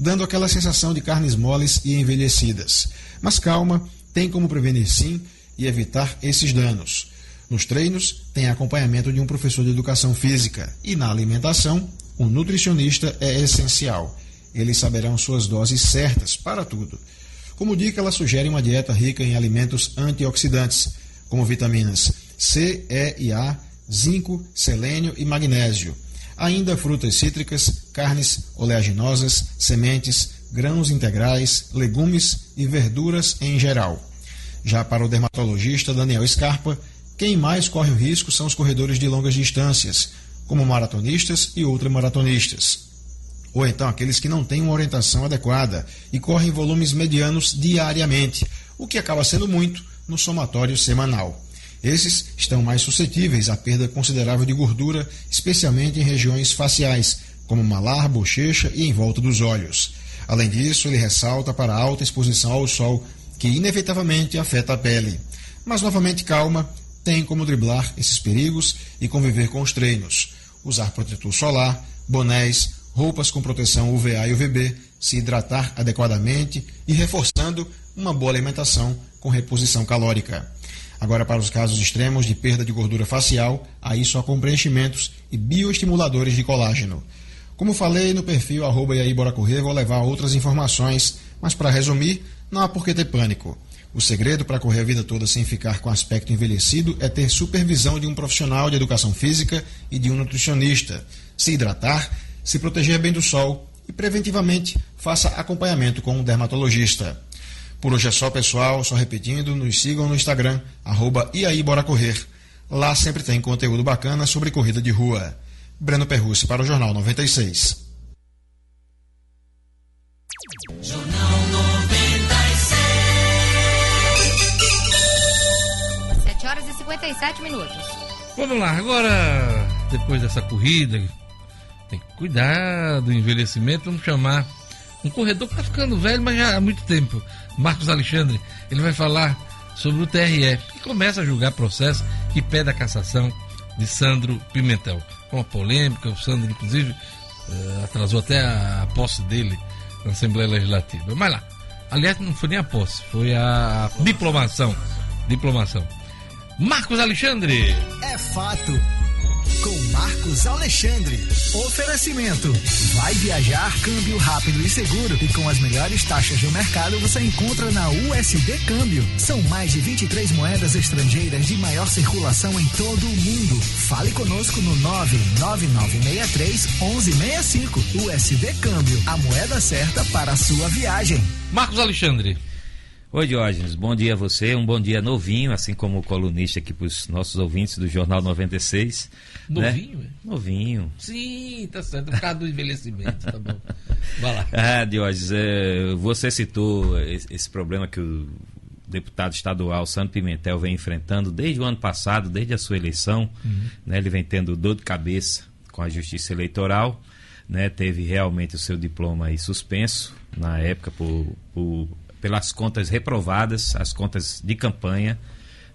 dando aquela sensação de carnes moles e envelhecidas. Mas calma, tem como prevenir sim e evitar esses danos. Nos treinos, tem acompanhamento de um professor de educação física e na alimentação, um nutricionista é essencial. Eles saberão suas doses certas para tudo. Como dica, ela sugere uma dieta rica em alimentos antioxidantes, como vitaminas C, E e A, zinco, selênio e magnésio. Ainda frutas cítricas, carnes oleaginosas, sementes, grãos integrais, legumes e verduras em geral. Já para o dermatologista Daniel Scarpa, quem mais corre o risco são os corredores de longas distâncias, como maratonistas e ultramaratonistas. Ou então aqueles que não têm uma orientação adequada e correm volumes medianos diariamente, o que acaba sendo muito no somatório semanal. Esses estão mais suscetíveis à perda considerável de gordura, especialmente em regiões faciais, como malar, bochecha e em volta dos olhos. Além disso, ele ressalta para a alta exposição ao sol, que inevitavelmente afeta a pele. Mas novamente calma, tem como driblar esses perigos e conviver com os treinos. Usar protetor solar, bonés, roupas com proteção UVA e UVB, se hidratar adequadamente e reforçando uma boa alimentação com reposição calórica. Agora, para os casos extremos de perda de gordura facial, aí só com preenchimentos e bioestimuladores de colágeno. Como falei no perfil arroba aí bora correr, vou levar outras informações, mas para resumir, não há por que ter pânico. O segredo para correr a vida toda sem ficar com aspecto envelhecido é ter supervisão de um profissional de educação física e de um nutricionista, se hidratar, se proteger bem do sol e preventivamente faça acompanhamento com um dermatologista. Por hoje é só, pessoal. Só repetindo, nos sigam no Instagram, arroba e aí bora correr. Lá sempre tem conteúdo bacana sobre corrida de rua. Breno Perrucci para o Jornal 96. Jornal 96. 7 horas e 57 minutos. Vamos lá, agora, depois dessa corrida, tem que cuidar do envelhecimento, vamos chamar um corredor que está ficando velho, mas já há muito tempo. Marcos Alexandre, ele vai falar sobre o TRE, que começa a julgar processo que pede a cassação de Sandro Pimentel. Uma polêmica, o Sandro, inclusive, uh, atrasou até a, posse dele na Assembleia Legislativa. Mas lá, aliás, não foi nem a posse, foi a diplomação. Diplomação. Marcos Alexandre. É fato com Marcos Alexandre. Oferecimento. Vai viajar, câmbio rápido e seguro. E com as melhores taxas do mercado você encontra na USD Câmbio. São mais de 23 moedas estrangeiras de maior circulação em todo o mundo. Fale conosco no 99963 1165. USD Câmbio, a moeda certa para a sua viagem. Marcos Alexandre. Oi, Diógenes. Bom dia a você. Um bom dia novinho, assim como o colunista aqui para os nossos ouvintes do Jornal 96. Novinho? Né? Novinho. Sim, tá certo. Por causa do envelhecimento, tá bom. Vai lá. Ah, Diógenes, é, você citou esse, problema que o deputado estadual Santo Pimentel vem enfrentando desde o ano passado, desde a sua eleição. Uhum. Né, ele vem tendo dor de cabeça com a justiça eleitoral. Né, teve realmente o seu diploma aí suspenso na época por, por pelas contas reprovadas, as contas de campanha,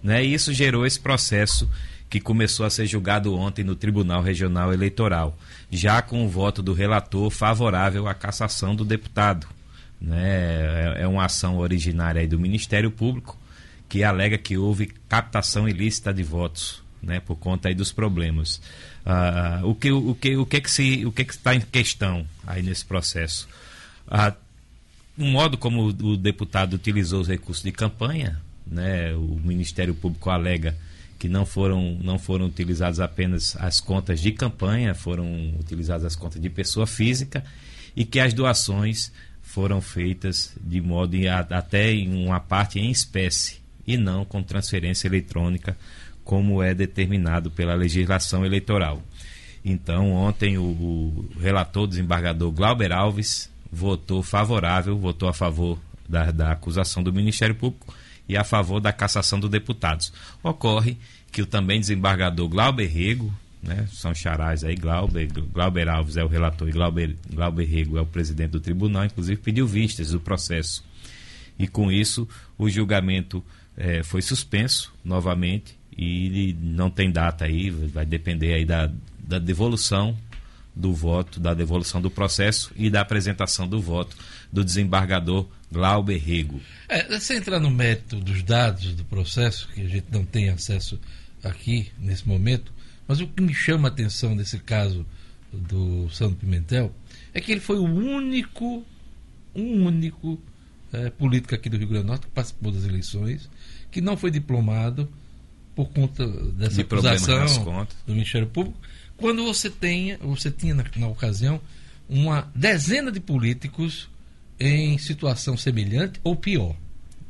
né? E isso gerou esse processo que começou a ser julgado ontem no Tribunal Regional Eleitoral, já com o voto do relator favorável à cassação do deputado. Né? É, é uma ação originária do Ministério Público que alega que houve captação ilícita de votos, né? Por conta aí dos problemas. Ah, o que o que o que que se o que que está em questão aí nesse processo? Ah, o modo como o deputado utilizou os recursos de campanha, né, o Ministério Público alega que não foram, não foram utilizadas apenas as contas de campanha, foram utilizadas as contas de pessoa física e que as doações foram feitas de modo até em uma parte em espécie e não com transferência eletrônica, como é determinado pela legislação eleitoral. Então, ontem o, o relator desembargador Glauber Alves votou favorável, votou a favor da, da acusação do Ministério Público e a favor da cassação dos deputados. Ocorre que o também desembargador Glauber Rego, né, são charás aí, Glauber, Glauber Alves é o relator e Glauber, Glauber Rego é o presidente do tribunal, inclusive pediu vistas do processo. E com isso, o julgamento eh, foi suspenso novamente e não tem data aí, vai depender aí da, da devolução do voto, da devolução do processo e da apresentação do voto do desembargador Glauber Rego. É, sem entrar no mérito dos dados do processo, que a gente não tem acesso aqui nesse momento, mas o que me chama a atenção nesse caso do Santo Pimentel é que ele foi o único, um único é, político aqui do Rio Grande do Norte que participou das eleições, que não foi diplomado por conta dessa De acusação do Ministério Público quando você tenha, você tinha na, na ocasião uma dezena de políticos em situação semelhante ou pior,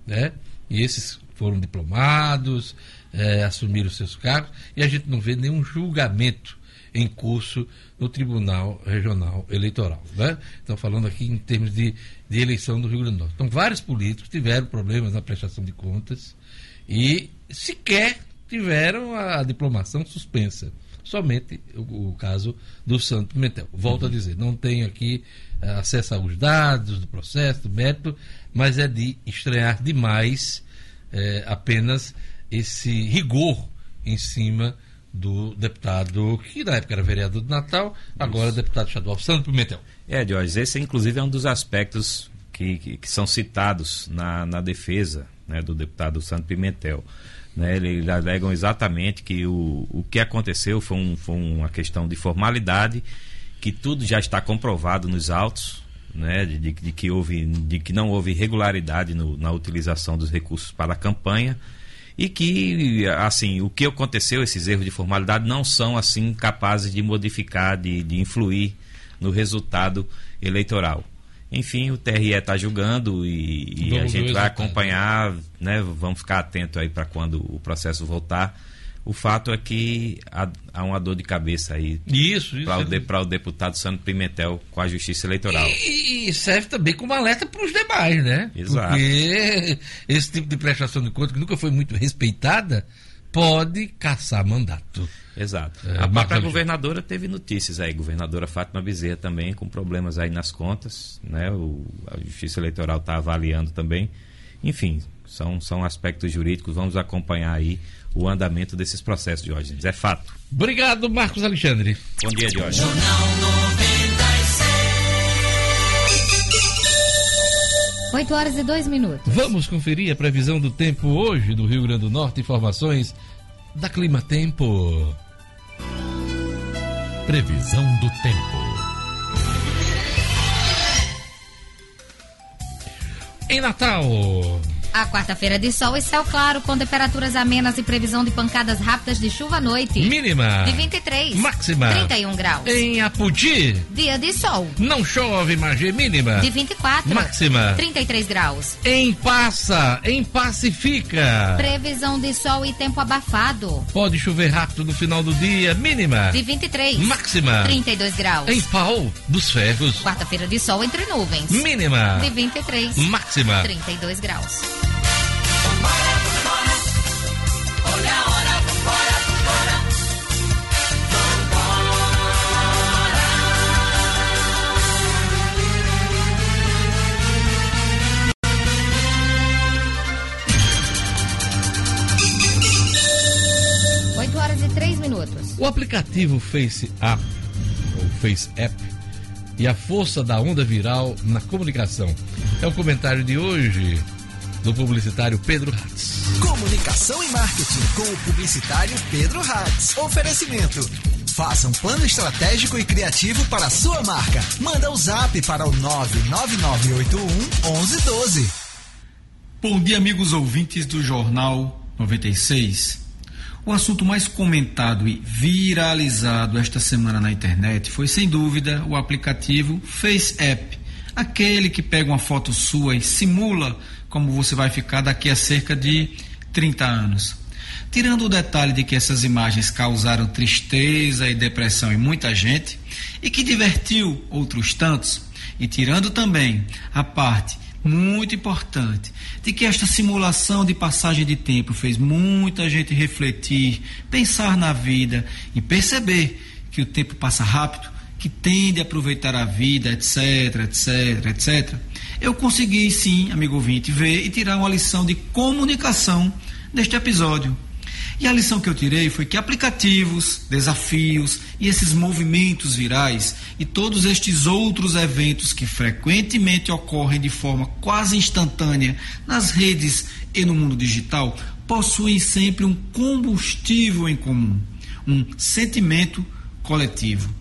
né? E esses foram diplomados, é, assumiram seus cargos e a gente não vê nenhum julgamento em curso no Tribunal Regional Eleitoral. Né? Então, falando aqui em termos de, de eleição do Rio Grande do Norte. Então, vários políticos tiveram problemas na prestação de contas e sequer tiveram a diplomação suspensa somente o, o caso do Santo Pimentel. Volto uhum. a dizer, não tenho aqui uh, acesso aos dados do processo, do método, mas é de estranhar demais uh, apenas esse rigor em cima do deputado, que na época era vereador de Natal, agora deputado estadual, Sandro Pimentel. É, Jorge, esse inclusive é um dos aspectos que, que, que são citados na, na defesa né, do deputado Sandro Pimentel. Né, eles alegam exatamente que o, o que aconteceu foi, um, foi uma questão de formalidade, que tudo já está comprovado nos autos, né, de, de, que houve, de que não houve irregularidade no, na utilização dos recursos para a campanha e que assim o que aconteceu esses erros de formalidade não são assim capazes de modificar de, de influir no resultado eleitoral enfim o TRE está julgando e, e a gente vai acompanhar né vamos ficar atento aí para quando o processo voltar o fato é que há, há uma dor de cabeça aí isso, isso para o, de, o, deputado Sandro Pimentel com a Justiça Eleitoral. E, e serve também como alerta para os demais, né? Exato. Porque esse tipo de prestação de conta, que nunca foi muito respeitada, pode caçar mandato. Exato. É, a própria governadora teve notícias aí, governadora Fátima Bezerra também com problemas aí nas contas, né? O, a Justiça Eleitoral está avaliando também. Enfim, são, são aspectos jurídicos, vamos acompanhar aí o andamento desses processos, Diógenes. É fato. Obrigado, Marcos Alexandre. Bom dia, Diógenes. 8 horas e 2 minutos. Vamos conferir a previsão do tempo hoje no Rio Grande do Norte. Informações da Clima Tempo. Previsão do tempo. Em Natal. A quarta-feira de sol e céu claro, com temperaturas amenas e previsão de pancadas rápidas de chuva à noite. Mínima. De 23. Máxima. 31 graus. Em Apudi. Dia de sol. Não chove, Magê. Mínima. De 24. Máxima. 33 graus. Em Passa. Em Pacifica. Previsão de sol e tempo abafado. Pode chover rápido no final do dia. Mínima. De 23. Máxima. 32 graus. Em Pau dos Ferros. Quarta-feira de sol entre nuvens. Mínima. De 23. Máxima. 32 graus. O aplicativo Face App, ou Face App, e a força da onda viral na comunicação. É o comentário de hoje do publicitário Pedro Hatz. Comunicação e marketing com o publicitário Pedro Hatz. Oferecimento. Faça um plano estratégico e criativo para a sua marca. Manda o um zap para o 99981 1112. Bom dia, amigos ouvintes do Jornal 96. O assunto mais comentado e viralizado esta semana na internet foi, sem dúvida, o aplicativo Face App, aquele que pega uma foto sua e simula como você vai ficar daqui a cerca de 30 anos. Tirando o detalhe de que essas imagens causaram tristeza e depressão em muita gente e que divertiu outros tantos, e tirando também a parte muito importante de que esta simulação de passagem de tempo fez muita gente refletir, pensar na vida e perceber que o tempo passa rápido, que tende a aproveitar a vida, etc, etc, etc. Eu consegui sim, amigo ouvinte, ver e tirar uma lição de comunicação deste episódio. E a lição que eu tirei foi que aplicativos, desafios e esses movimentos virais e todos estes outros eventos que frequentemente ocorrem de forma quase instantânea nas redes e no mundo digital possuem sempre um combustível em comum, um sentimento coletivo.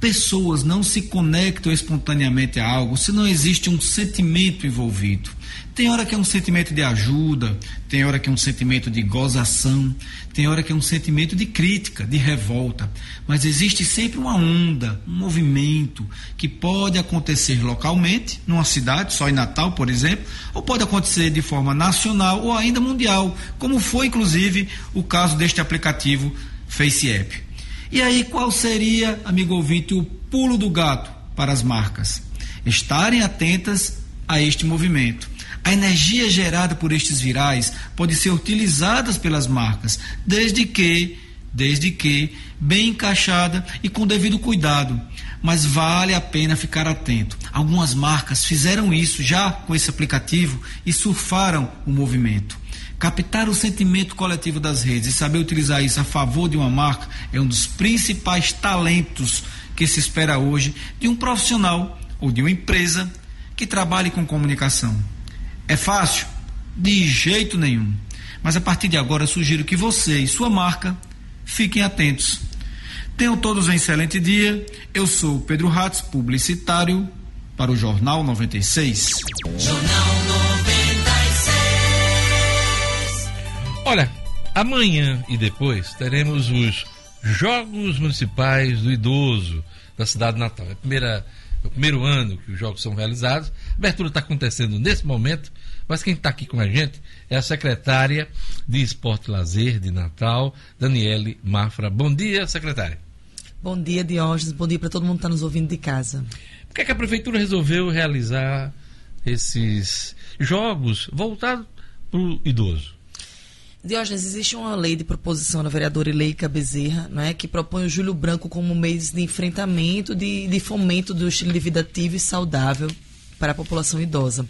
Pessoas não se conectam espontaneamente a algo se não existe um sentimento envolvido. Tem hora que é um sentimento de ajuda, tem hora que é um sentimento de gozação, tem hora que é um sentimento de crítica, de revolta. Mas existe sempre uma onda, um movimento que pode acontecer localmente, numa cidade, só em Natal, por exemplo, ou pode acontecer de forma nacional ou ainda mundial, como foi inclusive o caso deste aplicativo FaceApp. E aí, qual seria, amigo ouvinte, o pulo do gato para as marcas? Estarem atentas a este movimento. A energia gerada por estes virais pode ser utilizada pelas marcas, desde que, desde que bem encaixada e com devido cuidado. Mas vale a pena ficar atento. Algumas marcas fizeram isso já com esse aplicativo e surfaram o movimento. Captar o sentimento coletivo das redes e saber utilizar isso a favor de uma marca é um dos principais talentos que se espera hoje de um profissional ou de uma empresa que trabalhe com comunicação. É fácil? De jeito nenhum. Mas a partir de agora sugiro que você e sua marca fiquem atentos. Tenham todos um excelente dia. Eu sou Pedro Ratz, publicitário para o Jornal 96. Jornal Olha, amanhã e depois teremos os Jogos Municipais do Idoso da cidade natal. É, primeira, é o primeiro ano que os jogos são realizados. A abertura está acontecendo nesse momento, mas quem está aqui com a gente é a secretária de Esporte e Lazer de Natal, Daniele Mafra. Bom dia, secretária. Bom dia, Diógenes. Bom dia para todo mundo que está nos ouvindo de casa. Por que, é que a prefeitura resolveu realizar esses jogos voltados para o idoso? Diógenes, existe uma lei de proposição da vereadora Ileica Bezerra, né, que propõe o Júlio Branco como mês de enfrentamento, de, de fomento do estilo de vida ativo e saudável para a população idosa.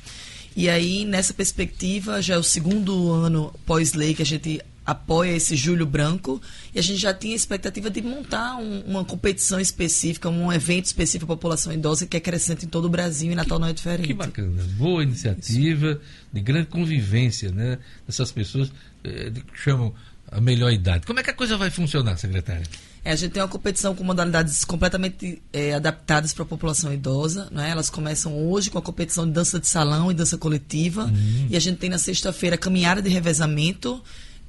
E aí, nessa perspectiva, já é o segundo ano pós-lei que a gente apoia esse Júlio Branco e a gente já tinha a expectativa de montar um, uma competição específica, um evento específico para a população idosa que é crescente em todo o Brasil e Natal não é diferente. Que bacana, boa iniciativa Isso. de grande convivência, né? Dessas pessoas eh, que chamam a melhor idade. Como é que a coisa vai funcionar, secretária? É, a gente tem uma competição com modalidades completamente é, adaptadas para a população idosa. Né? Elas começam hoje com a competição de dança de salão e dança coletiva. Uhum. E a gente tem na sexta-feira caminhada de revezamento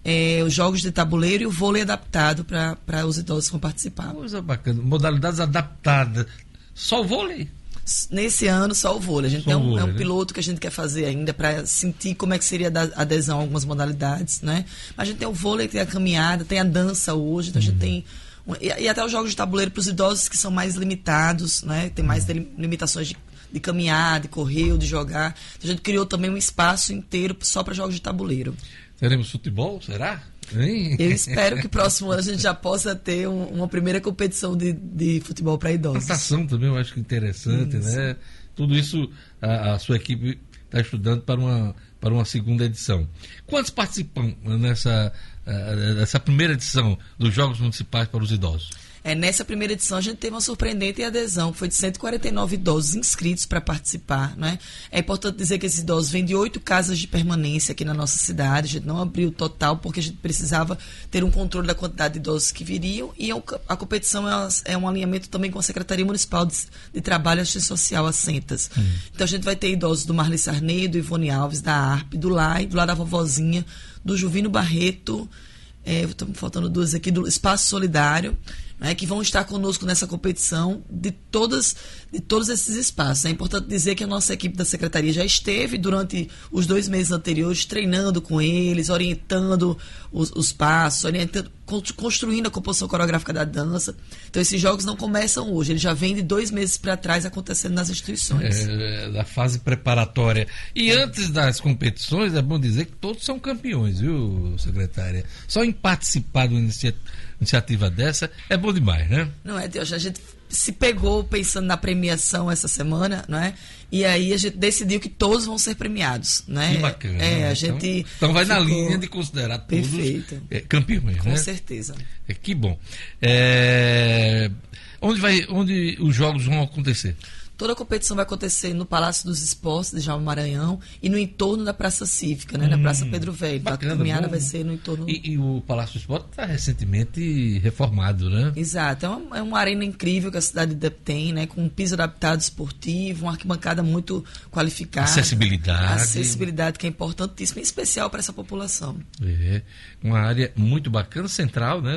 é, os jogos de tabuleiro e o vôlei adaptado para os idosos que vão participar. Coisa bacana. Modalidades adaptadas. Só o vôlei? Nesse ano, só o vôlei. A gente tem um, vôlei, é um né? piloto que a gente quer fazer ainda para sentir como é que seria a adesão a algumas modalidades, né? Mas a gente tem o vôlei, tem a caminhada, tem a dança hoje, então uhum. a gente uhum. tem e, e, até os jogos de tabuleiro para os idosos que são mais limitados, né? Tem mais uhum. limitações de, de caminhar, de correr ou de jogar. Então a gente criou também um espaço inteiro só para jogos de tabuleiro. Teremos futebol, será? Hein? Eu espero que próximo ano a gente já possa ter um, uma primeira competição de, de futebol para idosos. Natação também eu acho que interessante, isso. né? Tudo isso a, a sua equipe está estudando para uma, para uma segunda edição. Quantos participam nessa, nessa primeira edição dos Jogos Municipais para os Idosos? É, nessa primeira edição a gente teve uma surpreendente adesão, que foi de 149 idosos inscritos para participar. Né? É importante dizer que esses idosos vêm de oito casas de permanência aqui na nossa cidade. A gente não abriu o total porque a gente precisava ter um controle da quantidade de idosos que viriam e a competição é, um alinhamento também com a Secretaria Municipal de, de Trabalho e Assistência Social, a Sentas. Hum. Então a gente vai ter idosos do Marli Sarney, do Ivone Alves, da ARP, do LAI, do lado da vovozinha, do Juvino Barreto, é, estamos faltando duas aqui, do Espaço Solidário né, que vão estar conosco nessa competição de, todas, de todos esses espaços. É importante dizer que a nossa equipe da secretaria já esteve durante os dois meses anteriores treinando com eles, orientando os, os passos, orientando, construindo a composição coreográfica da dança. Então esses jogos não começam hoje, eles já vêm de dois meses para trás acontecendo nas instituições. É, da fase preparatória. E antes das competições, é bom dizer que todos são campeões, viu, secretária? Só em participar do iniciativa iniciativa dessa é bom demais, né? Não é, Deus, a gente se pegou pensando na premiação essa semana, não é? E aí a gente decidiu que todos vão ser premiados, né? Que bacana. É, a então, gente então vai ficou... na linha de considerar todos Perfeito. É, campeões, Com né? certeza. É, que bom. É... Onde, vai, onde os jogos vão acontecer? Toda a competição vai acontecer no Palácio dos Esportes de Jalma Maranhão e no entorno da Praça Cívica, né? Hum, na Praça Pedro Velho. Bacana, a caminhada vai ser no entorno. E, e o Palácio dos Esportes está recentemente reformado, né? Exato. É uma, é uma, arena incrível que a cidade tem, né? Com um piso adaptado esportivo, uma arquibancada muito qualificada. Acessibilidade. Acessibilidade que é importantíssima, em especial para essa população. É. Uma área muito bacana, central, né?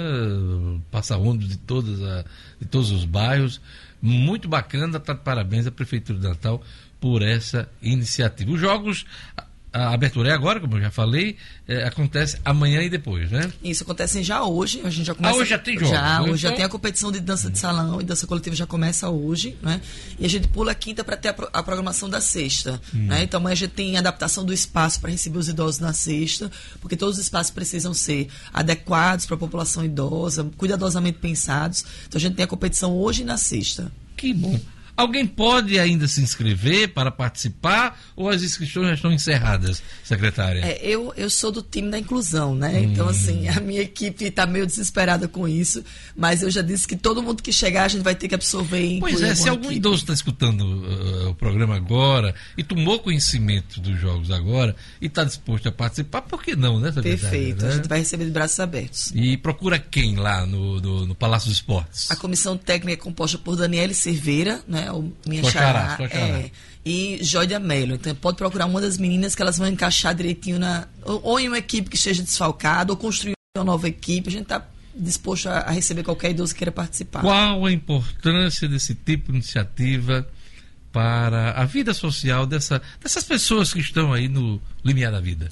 Passa ônibus de, todas a, de todos os bairros muito bacana, tá parabéns à Prefeitura de Natal por essa iniciativa. Os jogos, a abertura é agora, como eu já falei, é, acontece amanhã e depois, né? Isso, acontece já hoje, a gente já começa... Ah, hoje já tem jogos? Já, né? hoje então... já tem a competição de dança de salão e dança coletiva já começa hoje, né? E a gente pula a quinta para ter a, pro, a, programação da sexta, hum. né? Então amanhã a gente tem adaptação do espaço para receber os idosos na sexta, porque todos os espaços precisam ser adequados para a população idosa, cuidadosamente pensados. Então a gente tem a competição hoje e na sexta. Que bom. Alguém pode ainda se inscrever para participar ou as inscrições já estão encerradas, secretária? É, eu, eu sou do time da inclusão, né? Hum. Então, assim, a minha equipe está meio desesperada com isso, mas eu já disse que todo mundo que chegar a gente vai ter que absorver Pois é, se algum equipe. idoso está escutando uh, o programa agora e tomou conhecimento dos jogos agora e está disposto a participar, por que não, né, secretária? Perfeito, né? a gente vai receber de braços abertos. E procura quem lá no, no, no Palácio dos Esportes? A comissão técnica é composta por Daniele Cerveira, né? O minha Sua xará, xará, sua xará. é, e Joia Melo. Então pode procurar uma das meninas que elas vão encaixar direitinho na. Ou, ou em uma equipe que esteja desfalcada, ou construir uma nova equipe. A gente está disposto a, a receber qualquer idoso que queira participar. Qual a importância desse tipo de iniciativa para a vida social dessa, dessas pessoas que estão aí no limiar da vida?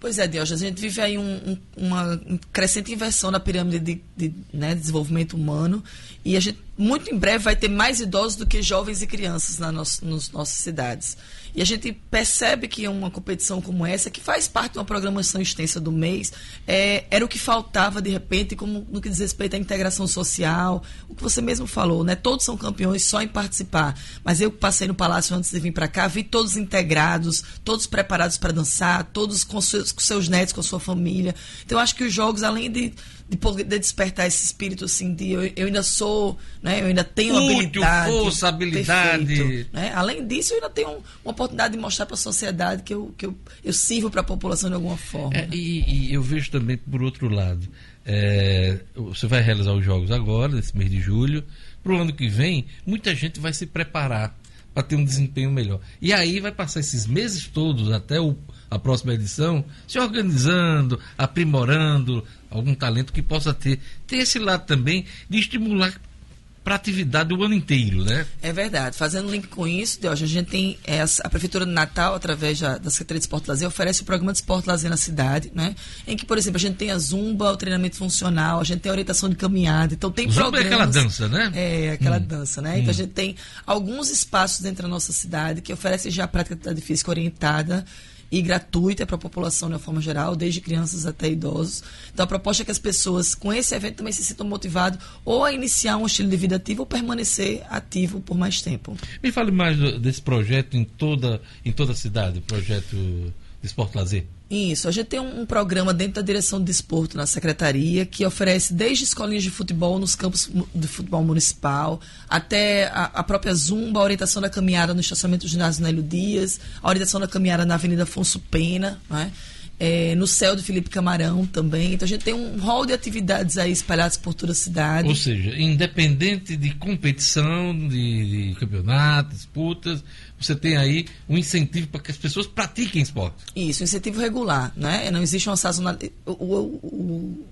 Pois é, Diógenes, a gente vive aí um- um- uma crescente inversão na pirâmide de, de, né, desenvolvimento humano e a gente muito em breve vai ter mais idosos do que jovens e crianças na nos, nos nossas cidades. E a gente percebe que uma competição como essa, que faz parte de uma programação extensa do mês, é, era o que faltava de repente, como no que diz respeito à integração social, o que você mesmo falou, né? Todos são campeões só em participar. Mas eu passei no palácio antes de vir para cá, vi todos integrados, todos preparados para dançar, todos com seus, com seus netos, com sua família. Então eu acho que os jogos, além de de poder despertar esse espírito assim de eu, eu ainda sou, né? Eu ainda tenho Útil, habilidade, força, habilidade. perfeito, né? Além disso, eu ainda tenho um- uma oportunidade de mostrar para a sociedade que eu, que eu, eu sirvo para a população de alguma forma. É, e, e eu vejo também por outro lado. é, você vai realizar os jogos agora, nesse mês de julho. Para o ano que vem, muita gente vai se preparar para ter um desempenho melhor. E aí vai passar esses meses todos até o- a próxima edição se organizando, aprimorando algum talento que possa ter. Tem esse lado também de estimular para atividade o ano inteiro, né? É verdade. Fazendo link com isso, Deus, a gente tem essa, a Prefeitura de Natal, através da, da Secretaria de Esporte e Lazer, oferece o programa de esporte e lazer na cidade, né? Em que, por exemplo, a gente tem a zumba, o treinamento funcional, a gente tem a orientação de caminhada. Então tem Zumba é programas. aquela dança, né? É, aquela Hum. dança, né? Então a gente tem alguns espaços dentro da nossa cidade que oferecem já a prática de atividade física orientada e gratuita para a população de uma forma geral, desde crianças até idosos. Então a proposta é que as pessoas com esse evento também se sintam motivadas ou a iniciar um estilo de vida ativo ou permanecer ativo por mais tempo. Me fale mais desse projeto em toda, em toda a cidade, projeto de Esporte Lazer. Isso, a gente tem um, programa dentro da direção de desporto na secretaria que oferece desde escolinhas de futebol nos campos de futebol municipal, até a, a própria Zumba, a orientação da caminhada no estacionamento do ginásio Nélio Dias, a orientação da caminhada na Avenida Afonso Pena, né? É, no céu do Felipe Camarão também. Então a gente tem um rol de atividades aí espalhadas por toda a cidade. Ou seja, independente de competição, de, de campeonato, disputas, você tem aí um incentivo para que as pessoas pratiquem esporte. Isso, incentivo regular, né? Não existe uma sazonalidade. O, o-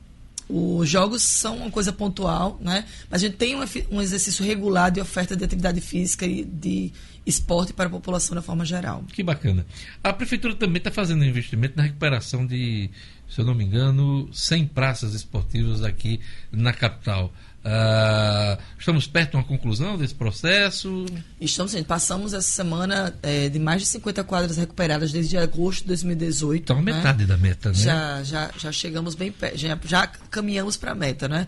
o- os jogos são uma coisa pontual, né? Mas a gente tem um, um exercício regular de oferta de atividade física e de esporte para a população da forma geral. Que bacana. A prefeitura também está fazendo um investimento na recuperação de, se eu não me engano, 100 praças esportivas aqui na capital. Ah, estamos perto de uma conclusão desse processo. Estamos, gente, passamos essa semana eh, de mais de 50 quadras recuperadas desde agosto de 2018. Então, né? metade da meta, né? Já, já, já chegamos bem perto, já, já caminhamos para a meta, né?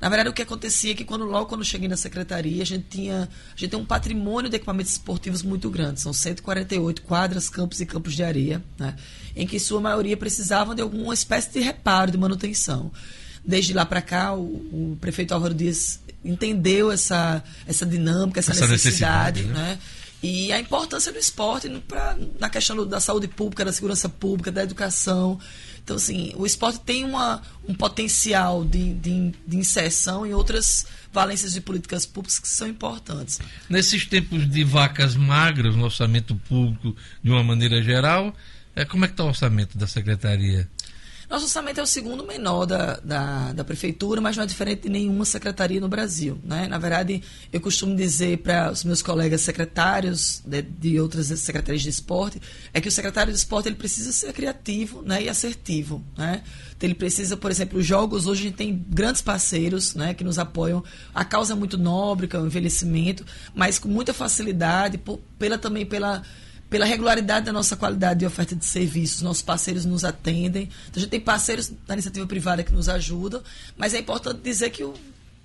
Na verdade, o que acontecia é que quando, logo quando eu cheguei na secretaria, a gente tinha a gente tem um patrimônio de equipamentos esportivos muito grande. São 148 quadras, campos e campos de areia, né? em que sua maioria precisavam de alguma espécie de reparo, de manutenção. Desde lá para cá, o, o prefeito Álvaro Dias entendeu essa, essa dinâmica, essa, Essa necessidade, necessidade, né? né? E a importância do esporte pra, na questão do- da saúde pública, da segurança pública, da educação. Então, assim, o esporte tem uma, um potencial de, de, de inserção em outras valências de políticas públicas que são importantes. Nesses tempos de vacas magras no orçamento público, de uma maneira geral, é, como é que está o orçamento da secretaria? Nosso orçamento é o segundo menor da, da, da prefeitura, mas não é diferente de nenhuma secretaria no Brasil. Né? Na verdade, eu costumo dizer para os meus colegas secretários de, de outras secretarias de esporte, é que o secretário de esporte ele precisa ser criativo né, e assertivo. Né? Então, ele precisa, por exemplo, os jogos, hoje a gente tem grandes parceiros né, que nos apoiam. A causa é muito nobre, que é o envelhecimento, mas com muita facilidade, por- pela, também pela pela regularidade da nossa qualidade de oferta de serviços, nossos parceiros nos atendem. Então, a gente tem parceiros da iniciativa privada que nos ajudam, mas é importante dizer que o,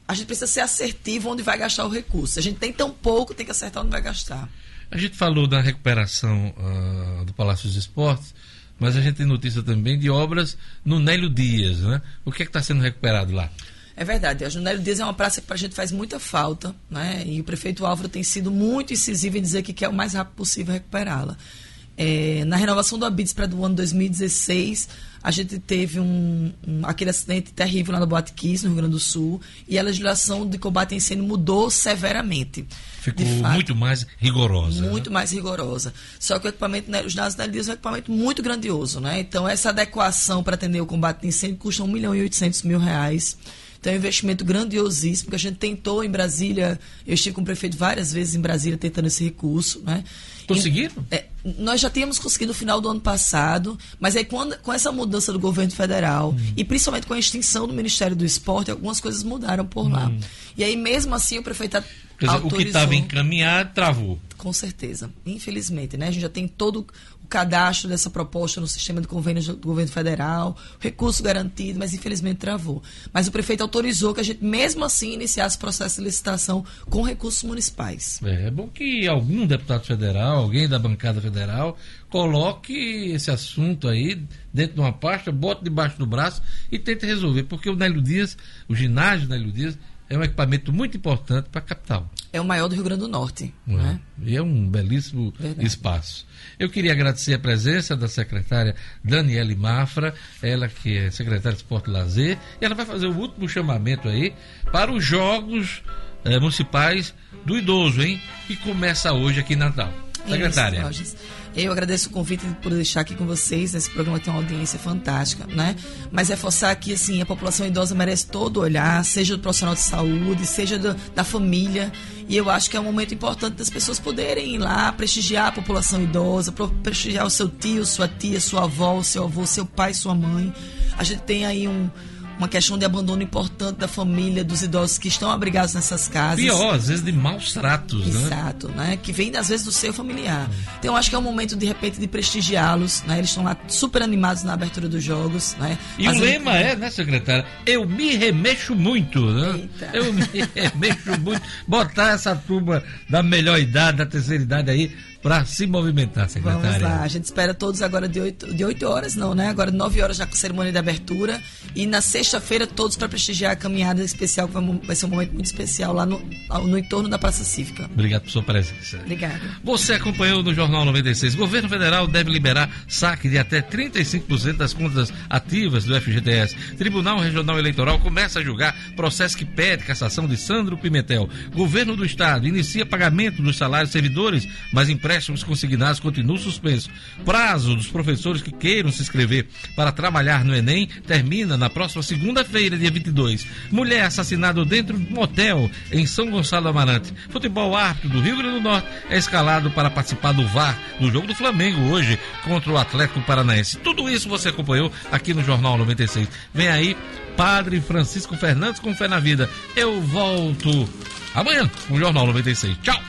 a gente precisa ser assertivo onde vai gastar o recurso. A gente tem tão pouco, tem que acertar onde vai gastar. A gente falou da recuperação uh, do Palácio dos Esportes, mas a gente tem notícia também de obras no Nélio Dias, né? O que é está sendo recuperado lá? É verdade, a Nélio Dias é uma praça que para a gente faz muita falta, né? E o prefeito Álvaro tem sido muito incisivo em dizer que quer o mais rápido possível recuperá-la. É, na renovação do ABITS para o ano 2016, a gente teve um, um, aquele acidente terrível lá no Boate Kiss, no Rio Grande do Sul, e a legislação de combate a incêndio mudou severamente. Ficou fato, muito mais rigorosa. Né? Muito né? mais rigorosa. Só que o equipamento, né, os dados da Dias é um equipamento muito grandioso, né? Então, essa adequação para atender o combate a incêndio custa 1 milhão e 800 mil reais. Então é um investimento grandiosíssimo que a gente tentou em Brasília. Eu estive com o prefeito várias vezes em Brasília tentando esse recurso. Né? Conseguiram? É, nós já tínhamos conseguido no final do ano passado, mas aí quando, com essa mudança do governo federal hum. e principalmente com a extinção do Ministério do Esporte, algumas coisas mudaram por lá. Hum. E aí mesmo assim o prefeito Quer dizer, o que estava encaminhado travou. Com certeza, infelizmente, né? A gente já tem todo o cadastro dessa proposta no sistema de convênios do governo federal, recurso garantido, mas infelizmente travou. Mas o prefeito autorizou que a gente, mesmo assim, iniciasse o processo de licitação com recursos municipais. É, é bom que algum deputado federal, alguém da bancada federal, coloque esse assunto aí dentro de uma pasta, bote debaixo do braço e tente resolver, porque o Nélio Dias, o ginásio Nélio Dias, é um equipamento muito importante para a capital. É o maior do Rio Grande do Norte. É. Né? E é um belíssimo Verdade. espaço. Eu queria agradecer a presença da secretária Daniele Mafra, ela que é secretária de Esporte e Lazer, e ela vai fazer o último chamamento aí para os Jogos eh, Municipais do Idoso, hein? Que começa hoje aqui em Natal. Secretária. Isso, eu agradeço o convite por deixar aqui com vocês. Esse programa tem uma audiência fantástica, né? Mas reforçar que, assim, a população idosa merece todo olhar, seja do profissional de saúde, seja do, da família. E eu acho que é um momento importante das pessoas poderem ir lá prestigiar a população idosa, prestigiar o seu tio, sua tia, sua avó, seu avô, seu pai, sua mãe. A gente tem aí um uma questão de abandono importante da família, dos idosos que estão abrigados nessas casas. Pior, às vezes de maus tratos, Exato, né? Exato, né? Que vem, às vezes, do seu familiar. Então, eu acho que é um momento, de repente, de prestigiá-los, né? Eles estão lá super animados na abertura dos jogos, né? E Fazendo... o lema é, né, secretária? Eu me remexo muito, né? Eita. Eu me [LAUGHS] remexo muito. Botar essa turma da melhor idade, da terceira idade aí para se movimentar, secretária. Vamos lá, a gente espera todos agora de 8, de 8 horas, não, né? Agora 9 horas já com a cerimônia de abertura. E na sexta-feira, todos para prestigiar a caminhada especial, que vai ser um momento muito especial lá no, no entorno da Praça Cívica. Obrigado por sua presença. Obrigada. Você acompanhou no Jornal 96. Governo Federal deve liberar saque de até 35% das contas ativas do FGTS. Tribunal Regional Eleitoral começa a julgar processo que pede cassação de Sandro Pimentel. Governo do Estado inicia pagamento dos salários servidores, mas empresta empréstimos consignados continua suspenso. Prazo dos professores que queiram se inscrever para trabalhar no Enem termina na próxima segunda-feira, dia 22. Mulher assassinada dentro de um motel em São Gonçalo Amarante. Futebol árbitro do Rio Grande do Norte é escalado para participar do VAR no jogo do Flamengo hoje contra o Atlético Paranaense. Tudo isso você acompanhou aqui no Jornal 96. Vem aí, Padre Francisco Fernandes com Fé na Vida. Eu volto amanhã com o Jornal 96. Tchau!